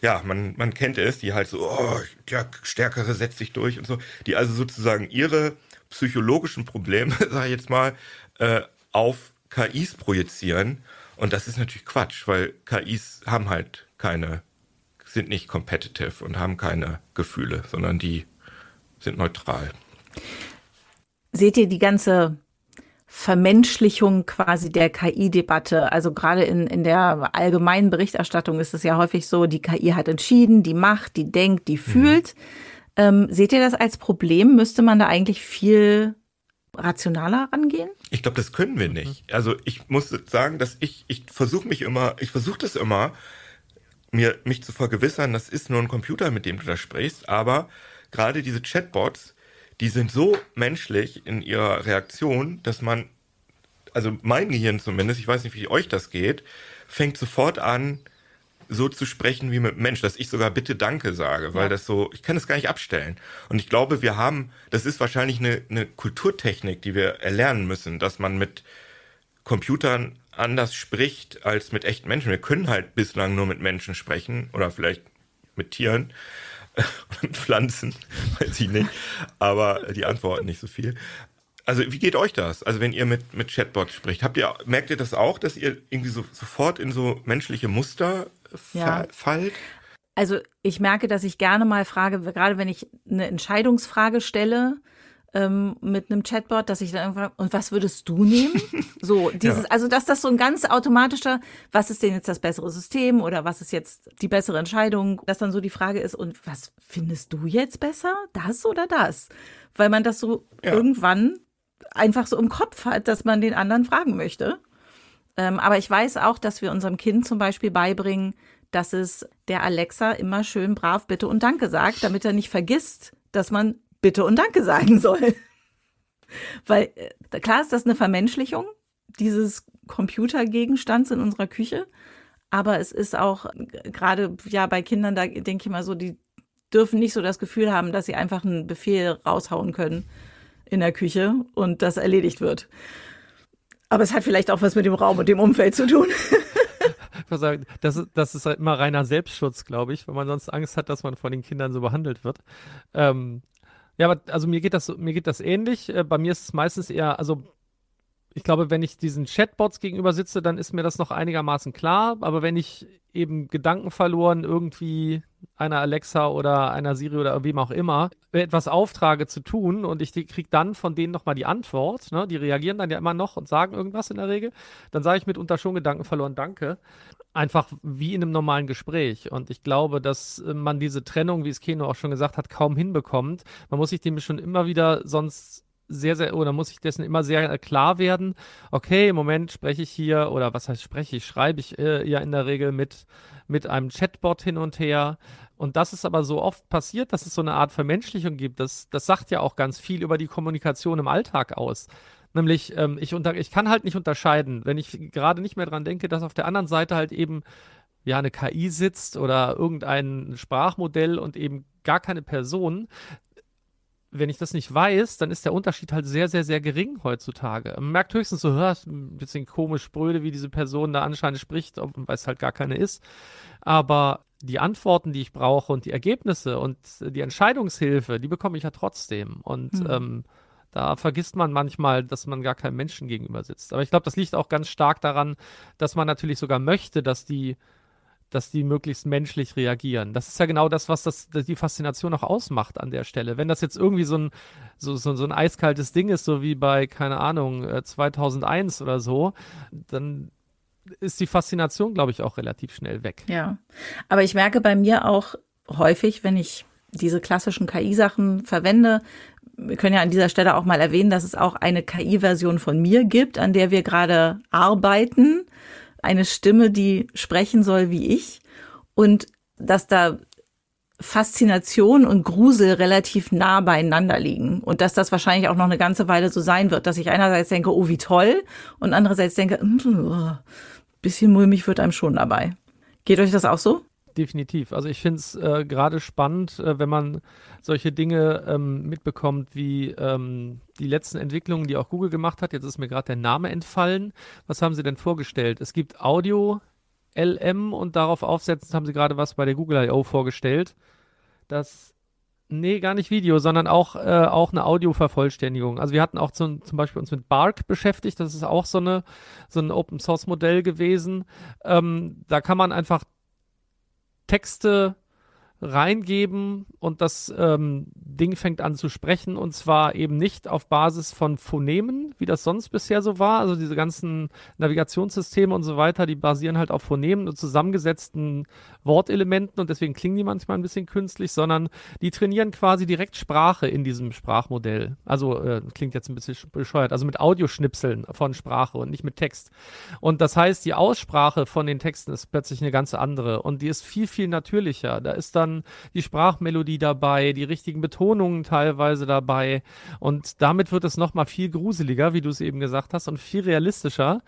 ja, man, man kennt es, die halt so, oh, der Stärkere setzt sich durch und so, die also sozusagen ihre psychologischen Probleme, (laughs) sag ich jetzt mal, äh, auf KIs projizieren. Und das ist natürlich Quatsch, weil KIs haben halt keine sind nicht competitive und haben keine Gefühle, sondern die sind neutral. Seht ihr die ganze Vermenschlichung quasi der KI-Debatte. Also gerade in, in der allgemeinen Berichterstattung ist es ja häufig so, die KI hat entschieden, die macht, die denkt, die mhm. fühlt. Mhm. Ähm, seht ihr das als Problem? Müsste man da eigentlich viel rationaler rangehen? Ich glaube, das können wir nicht. Also ich muss sagen, dass ich, ich versuche mich immer, ich versuche das immer, mir, mich zu vergewissern, das ist nur ein Computer, mit dem du da sprichst, aber gerade diese Chatbots, die sind so menschlich in ihrer Reaktion, dass man, also mein Gehirn zumindest, ich weiß nicht, wie euch das geht, fängt sofort an, so zu sprechen wie mit Mensch, dass ich sogar bitte Danke sage, weil ja. das so, ich kann es gar nicht abstellen. Und ich glaube, wir haben, das ist wahrscheinlich eine, eine Kulturtechnik, die wir erlernen müssen, dass man mit Computern anders spricht als mit echten Menschen. Wir können halt bislang nur mit Menschen sprechen oder vielleicht mit Tieren (laughs) und Pflanzen, (laughs) weiß ich nicht. Aber die antworten nicht so viel. Also wie geht euch das? Also wenn ihr mit, mit Chatbots spricht, habt ihr, merkt ihr das auch, dass ihr irgendwie so, sofort in so menschliche Muster ja. fallt? Also ich merke, dass ich gerne mal frage, gerade wenn ich eine Entscheidungsfrage stelle, ähm, mit einem Chatbot, dass ich dann irgendwann, und was würdest du nehmen? (laughs) So, dieses, ja. also dass das so ein ganz automatischer, was ist denn jetzt das bessere System oder was ist jetzt die bessere Entscheidung, dass dann so die Frage ist, und was findest du jetzt besser? Das oder das? Weil man das so ja. irgendwann einfach so im Kopf hat, dass man den anderen fragen möchte. Ähm, aber ich weiß auch, dass wir unserem Kind zum Beispiel beibringen, dass es der Alexa immer schön brav Bitte und Danke sagt, damit er nicht vergisst, dass man Bitte und Danke sagen soll. Weil äh, klar ist das eine Vermenschlichung dieses Computergegenstands in unserer Küche, aber es ist auch gerade ja bei Kindern, da denke ich mal so, die dürfen nicht so das Gefühl haben, dass sie einfach einen Befehl raushauen können in der Küche und das erledigt wird. Aber es hat vielleicht auch was mit dem Raum und dem Umfeld zu tun. das, ist, das ist halt immer reiner Selbstschutz, glaube ich, wenn man sonst Angst hat, dass man von den Kindern so behandelt wird. Ähm, ja, aber also mir geht das, mir geht das ähnlich. Äh, bei mir ist es meistens eher, also ich glaube, wenn ich diesen Chatbots gegenüber sitze, dann ist mir das noch einigermaßen klar. Aber wenn ich eben Gedanken verloren irgendwie einer Alexa oder einer Siri oder wem auch immer etwas auftrage zu tun und ich kriege dann von denen nochmal die Antwort, ne? die reagieren dann ja immer noch und sagen irgendwas in der Regel, dann sage ich mitunter schon Gedanken verloren, danke einfach wie in einem normalen Gespräch. Und ich glaube, dass äh, man diese Trennung, wie es Keno auch schon gesagt hat, kaum hinbekommt. Man muss sich dem schon immer wieder sonst sehr, sehr, oder muss ich dessen immer sehr klar werden, okay, im Moment spreche ich hier, oder was heißt spreche ich, schreibe ich äh, ja in der Regel mit, mit einem Chatbot hin und her. Und das ist aber so oft passiert, dass es so eine Art Vermenschlichung gibt. Das, das sagt ja auch ganz viel über die Kommunikation im Alltag aus. Nämlich, ähm, ich, unter, ich kann halt nicht unterscheiden, wenn ich gerade nicht mehr dran denke, dass auf der anderen Seite halt eben ja eine KI sitzt oder irgendein Sprachmodell und eben gar keine Person, wenn ich das nicht weiß, dann ist der Unterschied halt sehr, sehr, sehr gering heutzutage. Man merkt höchstens so, hörst ein bisschen komisch spröde, wie diese Person da anscheinend spricht, weil es halt gar keine ist. Aber die Antworten, die ich brauche und die Ergebnisse und die Entscheidungshilfe, die bekomme ich ja trotzdem. Und mhm. ähm, da vergisst man manchmal, dass man gar keinem Menschen gegenüber sitzt. Aber ich glaube, das liegt auch ganz stark daran, dass man natürlich sogar möchte, dass die dass die möglichst menschlich reagieren. Das ist ja genau das, was das, die Faszination auch ausmacht an der Stelle. Wenn das jetzt irgendwie so ein, so, so, so ein eiskaltes Ding ist, so wie bei, keine Ahnung, 2001 äh, oder so, dann ist die Faszination, glaube ich, auch relativ schnell weg. Ja, aber ich merke bei mir auch häufig, wenn ich diese klassischen KI-Sachen verwende, wir können ja an dieser Stelle auch mal erwähnen, dass es auch eine KI-Version von mir gibt, an der wir gerade arbeiten eine Stimme, die sprechen soll wie ich und dass da Faszination und Grusel relativ nah beieinander liegen und dass das wahrscheinlich auch noch eine ganze Weile so sein wird, dass ich einerseits denke, oh wie toll und andererseits denke, oh, bisschen mulmig wird einem schon dabei. Geht euch das auch so? Definitiv. Also ich finde es äh, gerade spannend, äh, wenn man solche Dinge ähm, mitbekommt wie ähm, die letzten Entwicklungen, die auch Google gemacht hat. Jetzt ist mir gerade der Name entfallen. Was haben sie denn vorgestellt? Es gibt Audio LM und darauf aufsetzend haben sie gerade was bei der Google I.O. vorgestellt. Das Nee, gar nicht Video, sondern auch, äh, auch eine Audio-Vervollständigung. Also wir hatten auch zum, zum Beispiel uns mit Bark beschäftigt. Das ist auch so, eine, so ein Open-Source-Modell gewesen. Ähm, da kann man einfach Texte reingeben und das ähm, Ding fängt an zu sprechen und zwar eben nicht auf Basis von Phonemen, wie das sonst bisher so war. Also diese ganzen Navigationssysteme und so weiter, die basieren halt auf Phonemen und zusammengesetzten Wortelementen und deswegen klingen die manchmal ein bisschen künstlich, sondern die trainieren quasi direkt Sprache in diesem Sprachmodell. Also äh, klingt jetzt ein bisschen bescheuert, also mit Audioschnipseln von Sprache und nicht mit Text. Und das heißt, die Aussprache von den Texten ist plötzlich eine ganz andere und die ist viel, viel natürlicher. Da ist dann die Sprachmelodie dabei, die richtigen Betonungen teilweise dabei. Und damit wird es nochmal viel gruseliger, wie du es eben gesagt hast, und viel realistischer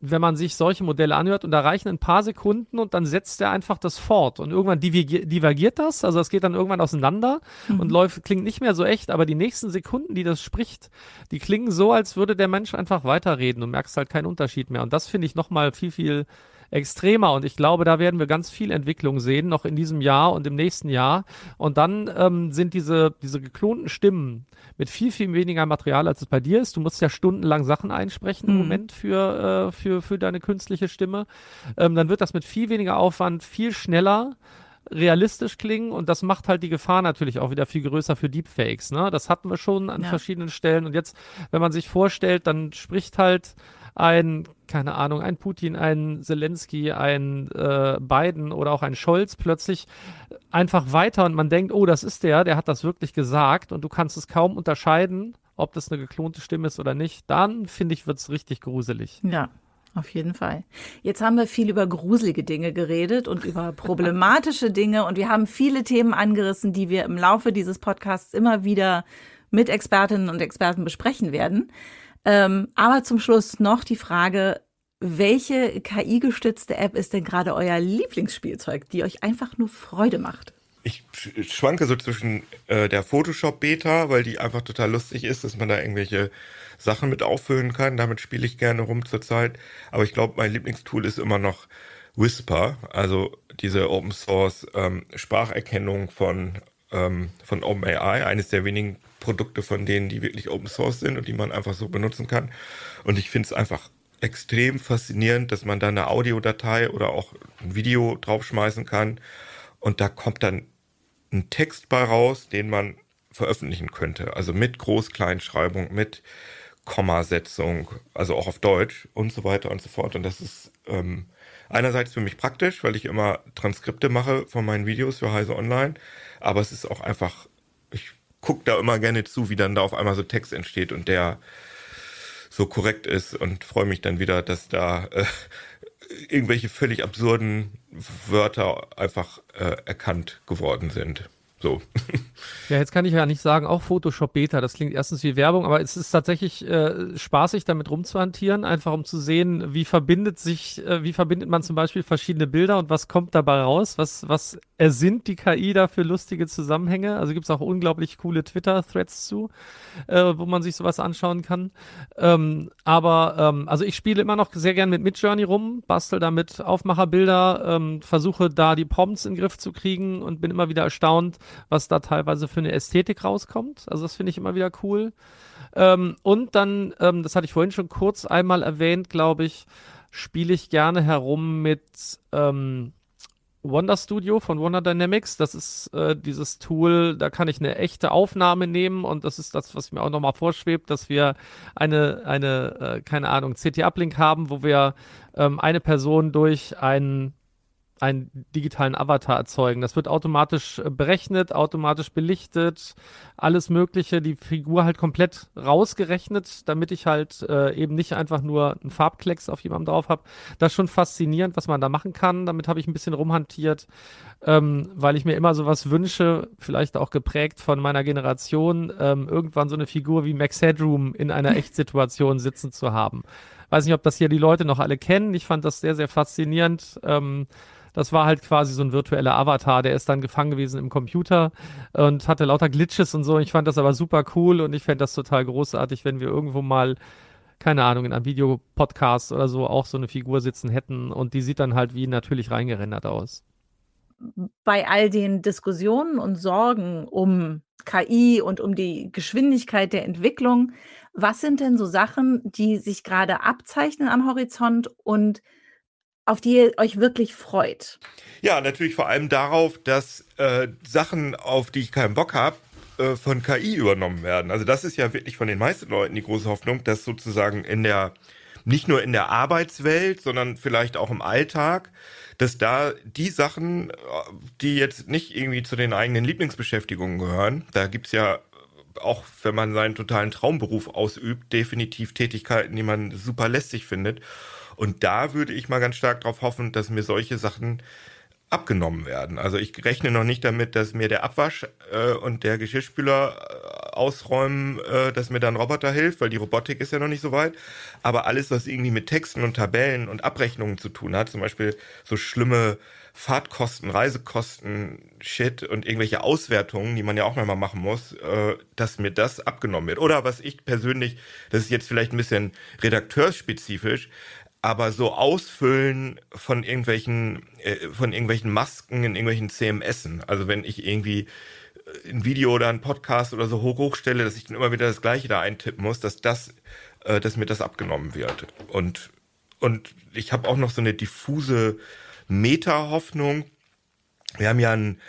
wenn man sich solche Modelle anhört. Und da reichen ein paar Sekunden und dann setzt er einfach das fort. Und irgendwann divergiert das, also es geht dann irgendwann auseinander mhm. und läuft, klingt nicht mehr so echt, aber die nächsten Sekunden, die das spricht, die klingen so, als würde der Mensch einfach weiterreden und merkst halt keinen Unterschied mehr. Und das finde ich nochmal viel, viel extremer. Und ich glaube, da werden wir ganz viel Entwicklung sehen, noch in diesem Jahr und im nächsten Jahr. Und dann ähm, sind diese, diese geklonten Stimmen mit viel, viel weniger Material, als es bei dir ist. Du musst ja stundenlang Sachen einsprechen mhm. im Moment für, äh, für, für deine künstliche Stimme. Ähm, dann wird das mit viel weniger Aufwand viel schneller realistisch klingen und das macht halt die Gefahr natürlich auch wieder viel größer für Deepfakes. Ne? Das hatten wir schon an ja. verschiedenen Stellen und jetzt, wenn man sich vorstellt, dann spricht halt ein, keine Ahnung, ein Putin, ein Zelensky, ein äh, Biden oder auch ein Scholz plötzlich einfach weiter und man denkt, oh, das ist der, der hat das wirklich gesagt und du kannst es kaum unterscheiden, ob das eine geklonte Stimme ist oder nicht. Dann, finde ich, wird es richtig gruselig. Ja. Auf jeden Fall. Jetzt haben wir viel über gruselige Dinge geredet und über (laughs) problematische Dinge und wir haben viele Themen angerissen, die wir im Laufe dieses Podcasts immer wieder mit Expertinnen und Experten besprechen werden. Ähm, aber zum Schluss noch die Frage, welche KI-gestützte App ist denn gerade euer Lieblingsspielzeug, die euch einfach nur Freude macht? Ich schwanke so zwischen äh, der Photoshop-Beta, weil die einfach total lustig ist, dass man da irgendwelche Sachen mit auffüllen kann. Damit spiele ich gerne rum zurzeit. Aber ich glaube, mein Lieblingstool ist immer noch Whisper, also diese Open Source ähm, Spracherkennung von, ähm, von OpenAI, eines der wenigen Produkte von denen, die wirklich Open Source sind und die man einfach so benutzen kann. Und ich finde es einfach extrem faszinierend, dass man da eine Audiodatei oder auch ein Video draufschmeißen kann und da kommt dann ein Text bei raus, den man veröffentlichen könnte. Also mit Groß-Kleinschreibung, mit Kommasetzung, also auch auf Deutsch und so weiter und so fort. Und das ist ähm, einerseits für mich praktisch, weil ich immer Transkripte mache von meinen Videos für Heise Online, aber es ist auch einfach gucke da immer gerne zu, wie dann da auf einmal so Text entsteht und der so korrekt ist und freue mich dann wieder, dass da äh, irgendwelche völlig absurden Wörter einfach äh, erkannt geworden sind. So. Ja, jetzt kann ich ja nicht sagen, auch Photoshop Beta, das klingt erstens wie Werbung, aber es ist tatsächlich äh, spaßig, damit rumzuhantieren, einfach um zu sehen, wie verbindet sich, äh, wie verbindet man zum Beispiel verschiedene Bilder und was kommt dabei raus, was, was ersinnt die KI da für lustige Zusammenhänge. Also gibt es auch unglaublich coole Twitter-Threads zu, äh, wo man sich sowas anschauen kann. Ähm, aber ähm, also ich spiele immer noch sehr gern mit Midjourney rum, bastel damit Aufmacherbilder, ähm, versuche da die Prompts in den Griff zu kriegen und bin immer wieder erstaunt, was da teilweise für eine Ästhetik rauskommt. Also das finde ich immer wieder cool. Ähm, und dann, ähm, das hatte ich vorhin schon kurz einmal erwähnt, glaube ich, spiele ich gerne herum mit ähm, Wonder Studio von Wonder Dynamics. Das ist äh, dieses Tool, da kann ich eine echte Aufnahme nehmen und das ist das, was mir auch nochmal vorschwebt, dass wir eine, eine äh, keine Ahnung, CT-Uplink haben, wo wir ähm, eine Person durch einen einen digitalen Avatar erzeugen. Das wird automatisch äh, berechnet, automatisch belichtet, alles Mögliche, die Figur halt komplett rausgerechnet, damit ich halt äh, eben nicht einfach nur einen Farbklecks auf jemandem drauf habe. Das ist schon faszinierend, was man da machen kann. Damit habe ich ein bisschen rumhantiert, ähm, weil ich mir immer sowas wünsche, vielleicht auch geprägt von meiner Generation, ähm, irgendwann so eine Figur wie Max Headroom in einer (laughs) Echtsituation sitzen zu haben. Weiß nicht, ob das hier die Leute noch alle kennen. Ich fand das sehr, sehr faszinierend. Ähm, das war halt quasi so ein virtueller Avatar, der ist dann gefangen gewesen im Computer und hatte lauter Glitches und so. Ich fand das aber super cool und ich fände das total großartig, wenn wir irgendwo mal keine Ahnung, in einem Videopodcast oder so auch so eine Figur sitzen hätten und die sieht dann halt wie natürlich reingerendert aus. Bei all den Diskussionen und Sorgen um KI und um die Geschwindigkeit der Entwicklung, was sind denn so Sachen, die sich gerade abzeichnen am Horizont und auf die ihr euch wirklich freut? Ja, natürlich vor allem darauf, dass äh, Sachen, auf die ich keinen Bock habe, äh, von KI übernommen werden. Also das ist ja wirklich von den meisten Leuten die große Hoffnung, dass sozusagen in der nicht nur in der Arbeitswelt, sondern vielleicht auch im Alltag, dass da die Sachen, die jetzt nicht irgendwie zu den eigenen Lieblingsbeschäftigungen gehören, da gibt's ja auch wenn man seinen totalen Traumberuf ausübt, definitiv Tätigkeiten, die man super lästig findet. Und da würde ich mal ganz stark darauf hoffen, dass mir solche Sachen abgenommen werden. Also ich rechne noch nicht damit, dass mir der Abwasch äh, und der Geschirrspüler äh, ausräumen, äh, dass mir dann Roboter hilft, weil die Robotik ist ja noch nicht so weit. Aber alles, was irgendwie mit Texten und Tabellen und Abrechnungen zu tun hat, zum Beispiel so schlimme Fahrtkosten, Reisekosten, Shit und irgendwelche Auswertungen, die man ja auch manchmal machen muss, äh, dass mir das abgenommen wird. Oder was ich persönlich, das ist jetzt vielleicht ein bisschen redakteursspezifisch, aber so Ausfüllen von irgendwelchen, äh, von irgendwelchen Masken in irgendwelchen CMSen. Also wenn ich irgendwie äh, ein Video oder ein Podcast oder so hoch hochstelle, dass ich dann immer wieder das Gleiche da eintippen muss, dass das, äh, dass mir das abgenommen wird. Und, und ich habe auch noch so eine diffuse Meta-Hoffnung. Wir haben ja ein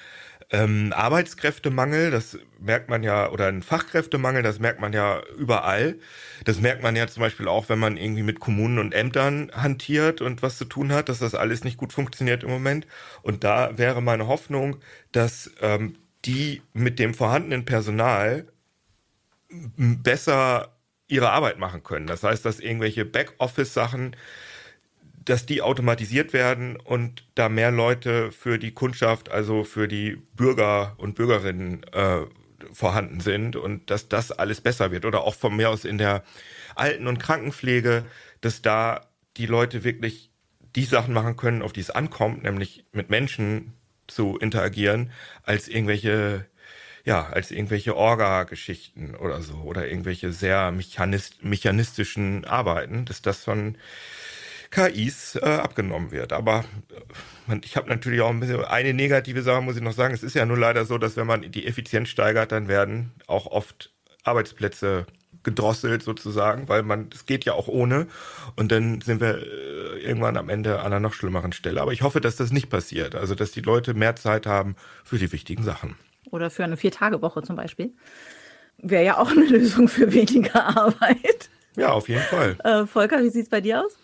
ähm, Arbeitskräftemangel, das merkt man ja, oder ein Fachkräftemangel, das merkt man ja überall. Das merkt man ja zum Beispiel auch, wenn man irgendwie mit Kommunen und Ämtern hantiert und was zu tun hat, dass das alles nicht gut funktioniert im Moment. Und da wäre meine Hoffnung, dass ähm, die mit dem vorhandenen Personal besser ihre Arbeit machen können. Das heißt, dass irgendwelche Backoffice-Sachen dass die automatisiert werden und da mehr Leute für die Kundschaft, also für die Bürger und Bürgerinnen äh, vorhanden sind und dass das alles besser wird. Oder auch von mir aus in der Alten- und Krankenpflege, dass da die Leute wirklich die Sachen machen können, auf die es ankommt, nämlich mit Menschen zu interagieren, als irgendwelche ja, als irgendwelche Orga-Geschichten oder so oder irgendwelche sehr mechanist mechanistischen Arbeiten, dass das von KIs äh, abgenommen wird. Aber äh, ich habe natürlich auch ein bisschen eine negative Sache, muss ich noch sagen. Es ist ja nur leider so, dass wenn man die Effizienz steigert, dann werden auch oft Arbeitsplätze gedrosselt sozusagen, weil man, es geht ja auch ohne. Und dann sind wir äh, irgendwann am Ende an einer noch schlimmeren Stelle. Aber ich hoffe, dass das nicht passiert. Also, dass die Leute mehr Zeit haben für die wichtigen Sachen. Oder für eine Vier-Tage-Woche zum Beispiel. Wäre ja auch eine (laughs) Lösung für weniger Arbeit. Ja, auf jeden Fall. Äh, Volker, wie sieht es bei dir aus?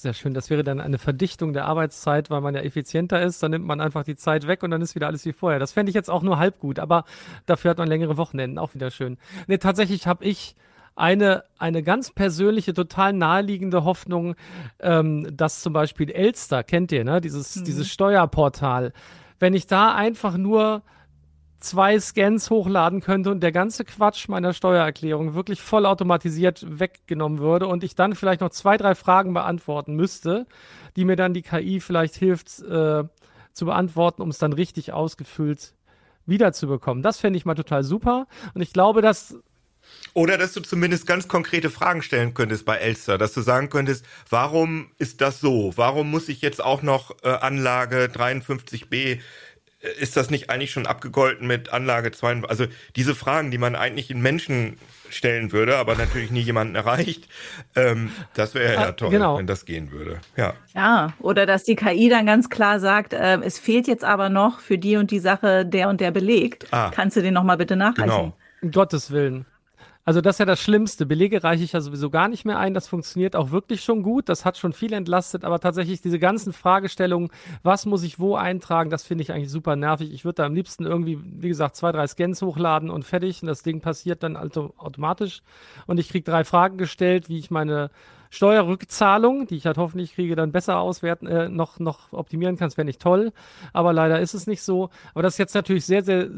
Sehr schön. Das wäre dann eine Verdichtung der Arbeitszeit, weil man ja effizienter ist. Dann nimmt man einfach die Zeit weg und dann ist wieder alles wie vorher. Das fände ich jetzt auch nur halb gut, aber dafür hat man längere Wochenenden. Auch wieder schön. Nee, tatsächlich habe ich eine, eine ganz persönliche, total naheliegende Hoffnung, ähm, dass zum Beispiel Elster, kennt ihr, ne? Dieses, mhm. dieses Steuerportal, wenn ich da einfach nur zwei Scans hochladen könnte und der ganze Quatsch meiner Steuererklärung wirklich vollautomatisiert weggenommen würde und ich dann vielleicht noch zwei, drei Fragen beantworten müsste, die mir dann die KI vielleicht hilft äh, zu beantworten, um es dann richtig ausgefüllt wiederzubekommen. Das fände ich mal total super. Und ich glaube, dass oder dass du zumindest ganz konkrete Fragen stellen könntest bei Elster, dass du sagen könntest, warum ist das so? Warum muss ich jetzt auch noch äh, Anlage 53b ist das nicht eigentlich schon abgegolten mit Anlage 2? Also diese Fragen, die man eigentlich in Menschen stellen würde, aber natürlich nie jemanden erreicht. Ähm, das wäre ja ah, toll, genau. wenn das gehen würde. Ja. ja, oder dass die KI dann ganz klar sagt, äh, es fehlt jetzt aber noch für die und die Sache der und der belegt. Ah, Kannst du den nochmal bitte nachreichen? Genau. Um Gottes Willen. Also das ist ja das Schlimmste. Belege reiche ich ja sowieso gar nicht mehr ein. Das funktioniert auch wirklich schon gut. Das hat schon viel entlastet. Aber tatsächlich diese ganzen Fragestellungen, was muss ich wo eintragen, das finde ich eigentlich super nervig. Ich würde da am liebsten irgendwie, wie gesagt, zwei, drei Scans hochladen und fertig. Und das Ding passiert dann also automatisch. Und ich kriege drei Fragen gestellt, wie ich meine Steuerrückzahlung, die ich halt hoffentlich kriege, dann besser auswerten, äh, noch, noch optimieren kann. Das wäre nicht toll. Aber leider ist es nicht so. Aber das ist jetzt natürlich sehr, sehr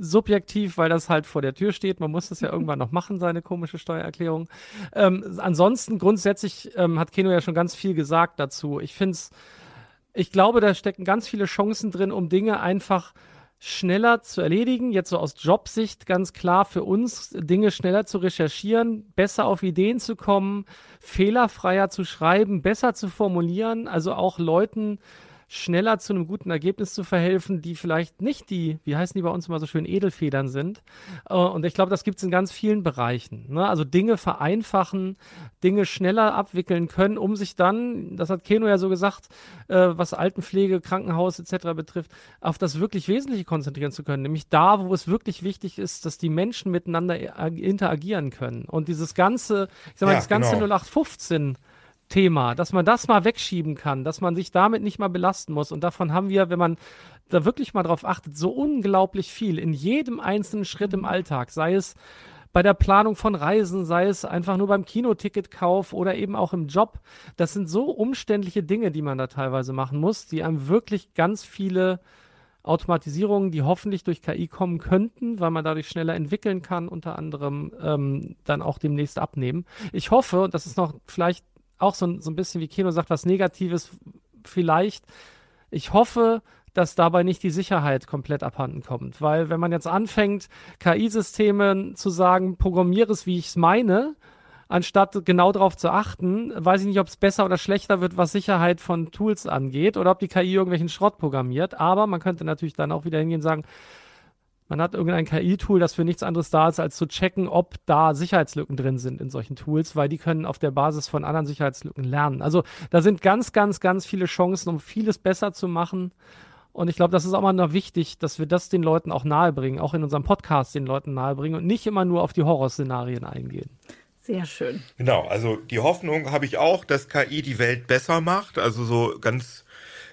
subjektiv, weil das halt vor der Tür steht. Man muss das ja irgendwann noch machen, seine komische Steuererklärung. Ähm, ansonsten grundsätzlich ähm, hat Keno ja schon ganz viel gesagt dazu. Ich finde es, ich glaube, da stecken ganz viele Chancen drin, um Dinge einfach schneller zu erledigen. Jetzt so aus Jobsicht ganz klar für uns, Dinge schneller zu recherchieren, besser auf Ideen zu kommen, fehlerfreier zu schreiben, besser zu formulieren, also auch Leuten schneller zu einem guten Ergebnis zu verhelfen, die vielleicht nicht die, wie heißen die bei uns immer so schön, Edelfedern sind. Äh, und ich glaube, das gibt es in ganz vielen Bereichen. Ne? Also Dinge vereinfachen, Dinge schneller abwickeln können, um sich dann, das hat Keno ja so gesagt, äh, was Altenpflege, Krankenhaus etc. betrifft, auf das wirklich Wesentliche konzentrieren zu können. Nämlich da, wo es wirklich wichtig ist, dass die Menschen miteinander interagieren können. Und dieses ganze, ich sag mal, ja, das ganze genau. 0815 Thema, dass man das mal wegschieben kann, dass man sich damit nicht mal belasten muss. Und davon haben wir, wenn man da wirklich mal drauf achtet, so unglaublich viel in jedem einzelnen Schritt im Alltag, sei es bei der Planung von Reisen, sei es einfach nur beim Kinoticketkauf oder eben auch im Job. Das sind so umständliche Dinge, die man da teilweise machen muss, die einem wirklich ganz viele Automatisierungen, die hoffentlich durch KI kommen könnten, weil man dadurch schneller entwickeln kann, unter anderem ähm, dann auch demnächst abnehmen. Ich hoffe, und das ist noch vielleicht auch so, so ein bisschen wie Kino sagt, was Negatives vielleicht. Ich hoffe, dass dabei nicht die Sicherheit komplett abhanden kommt. Weil wenn man jetzt anfängt, KI-Systeme zu sagen, programmiere es, wie ich es meine, anstatt genau darauf zu achten, weiß ich nicht, ob es besser oder schlechter wird, was Sicherheit von Tools angeht oder ob die KI irgendwelchen Schrott programmiert. Aber man könnte natürlich dann auch wieder hingehen und sagen, man hat irgendein KI-Tool, das für nichts anderes da ist, als zu checken, ob da Sicherheitslücken drin sind in solchen Tools, weil die können auf der Basis von anderen Sicherheitslücken lernen. Also da sind ganz, ganz, ganz viele Chancen, um vieles besser zu machen. Und ich glaube, das ist auch mal noch wichtig, dass wir das den Leuten auch nahebringen, auch in unserem Podcast den Leuten nahebringen und nicht immer nur auf die Horrorszenarien eingehen. Sehr schön. Genau, also die Hoffnung habe ich auch, dass KI die Welt besser macht, also so ganz,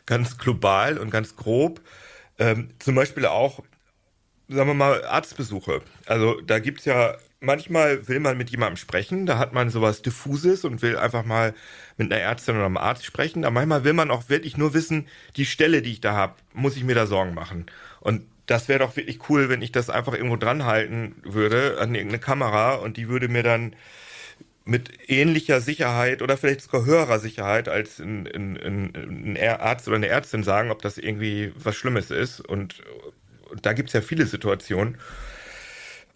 ganz global und ganz grob. Ähm, zum Beispiel auch sagen wir mal, Arztbesuche. Also da gibt's ja, manchmal will man mit jemandem sprechen, da hat man sowas Diffuses und will einfach mal mit einer Ärztin oder einem Arzt sprechen. Aber manchmal will man auch wirklich nur wissen, die Stelle, die ich da habe, muss ich mir da Sorgen machen. Und das wäre doch wirklich cool, wenn ich das einfach irgendwo dran halten würde an irgendeine Kamera und die würde mir dann mit ähnlicher Sicherheit oder vielleicht sogar höherer Sicherheit als ein, ein, ein Arzt oder eine Ärztin sagen, ob das irgendwie was Schlimmes ist und da gibt es ja viele Situationen.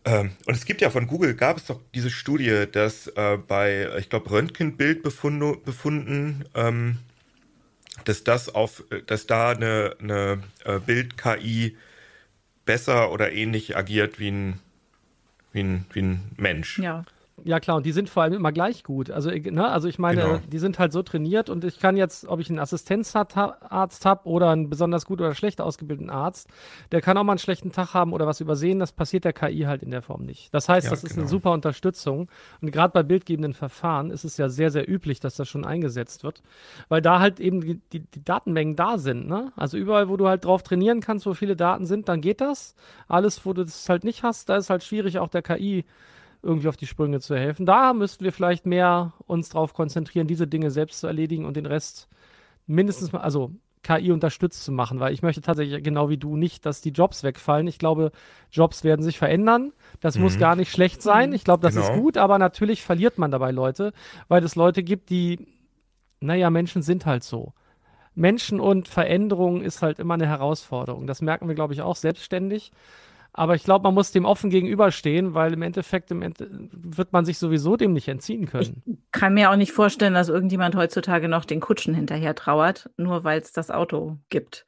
Ähm, und es gibt ja von Google, gab es doch diese Studie, dass äh, bei, ich glaube, Röntgenbild befunden, ähm, dass das auf, dass da eine, eine äh, Bild-KI besser oder ähnlich agiert wie ein, wie ein, wie ein Mensch. Ja. Ja klar, und die sind vor allem immer gleich gut. Also, ne, also ich meine, genau. die sind halt so trainiert und ich kann jetzt, ob ich einen Assistenzarzt habe oder einen besonders gut oder schlecht ausgebildeten Arzt, der kann auch mal einen schlechten Tag haben oder was übersehen. Das passiert der KI halt in der Form nicht. Das heißt, ja, das ist genau. eine super Unterstützung. Und gerade bei bildgebenden Verfahren ist es ja sehr, sehr üblich, dass das schon eingesetzt wird, weil da halt eben die, die, die Datenmengen da sind. Ne? Also überall, wo du halt drauf trainieren kannst, wo viele Daten sind, dann geht das. Alles, wo du das halt nicht hast, da ist halt schwierig, auch der KI irgendwie auf die Sprünge zu helfen. Da müssten wir vielleicht mehr uns darauf konzentrieren, diese Dinge selbst zu erledigen und den Rest mindestens mal, also KI unterstützt zu machen, weil ich möchte tatsächlich genau wie du nicht, dass die Jobs wegfallen. Ich glaube, Jobs werden sich verändern. Das mhm. muss gar nicht schlecht sein. Ich glaube, das genau. ist gut, aber natürlich verliert man dabei Leute, weil es Leute gibt, die, naja, Menschen sind halt so. Menschen und Veränderung ist halt immer eine Herausforderung. Das merken wir, glaube ich, auch selbstständig. Aber ich glaube, man muss dem offen gegenüberstehen, weil im Endeffekt im Ende wird man sich sowieso dem nicht entziehen können. Ich kann mir auch nicht vorstellen, dass irgendjemand heutzutage noch den Kutschen hinterher trauert, nur weil es das Auto gibt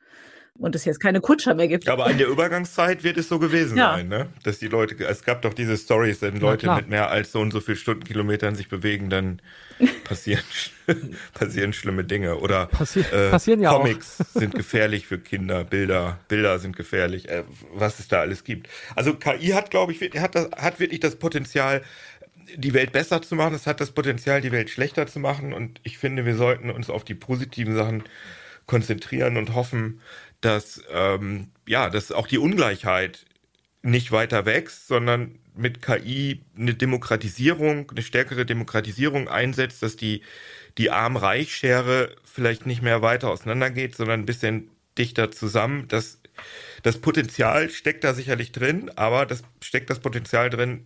und es jetzt keine Kutscher mehr gibt. Aber in der Übergangszeit wird es so gewesen ja. sein, ne? dass die Leute, es gab doch diese Stories, wenn Leute mit mehr als so und so viel Stundenkilometern sich bewegen, dann (laughs) passieren, (laughs) passieren schlimme Dinge. Oder Passi äh, passieren ja Comics auch. sind gefährlich für Kinder, Bilder, Bilder sind gefährlich, äh, was es da alles gibt. Also KI hat, glaube ich, hat, das, hat wirklich das Potenzial, die Welt besser zu machen. Es hat das Potenzial, die Welt schlechter zu machen. Und ich finde, wir sollten uns auf die positiven Sachen konzentrieren und hoffen, dass, ähm, ja, dass auch die Ungleichheit nicht weiter wächst, sondern mit KI eine Demokratisierung, eine stärkere Demokratisierung einsetzt, dass die, die Arm-Reich-Schere vielleicht nicht mehr weiter auseinandergeht, sondern ein bisschen dichter zusammen. Das, das Potenzial steckt da sicherlich drin, aber das steckt das Potenzial drin,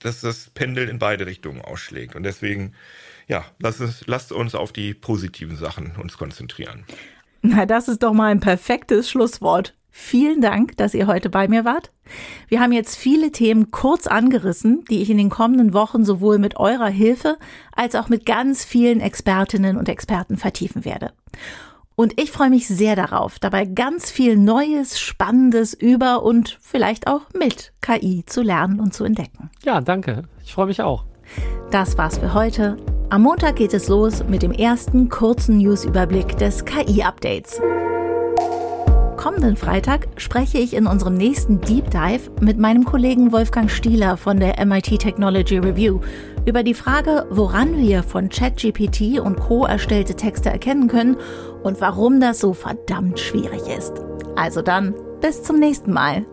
dass das Pendel in beide Richtungen ausschlägt. Und deswegen, ja, lasst uns, lasst uns auf die positiven Sachen uns konzentrieren. Na, das ist doch mal ein perfektes Schlusswort. Vielen Dank, dass ihr heute bei mir wart. Wir haben jetzt viele Themen kurz angerissen, die ich in den kommenden Wochen sowohl mit eurer Hilfe als auch mit ganz vielen Expertinnen und Experten vertiefen werde. Und ich freue mich sehr darauf, dabei ganz viel Neues, Spannendes über und vielleicht auch mit KI zu lernen und zu entdecken. Ja, danke. Ich freue mich auch. Das war's für heute. Am Montag geht es los mit dem ersten kurzen News-Überblick des KI-Updates. Kommenden Freitag spreche ich in unserem nächsten Deep Dive mit meinem Kollegen Wolfgang Stieler von der MIT Technology Review über die Frage, woran wir von ChatGPT und Co. erstellte Texte erkennen können und warum das so verdammt schwierig ist. Also dann, bis zum nächsten Mal.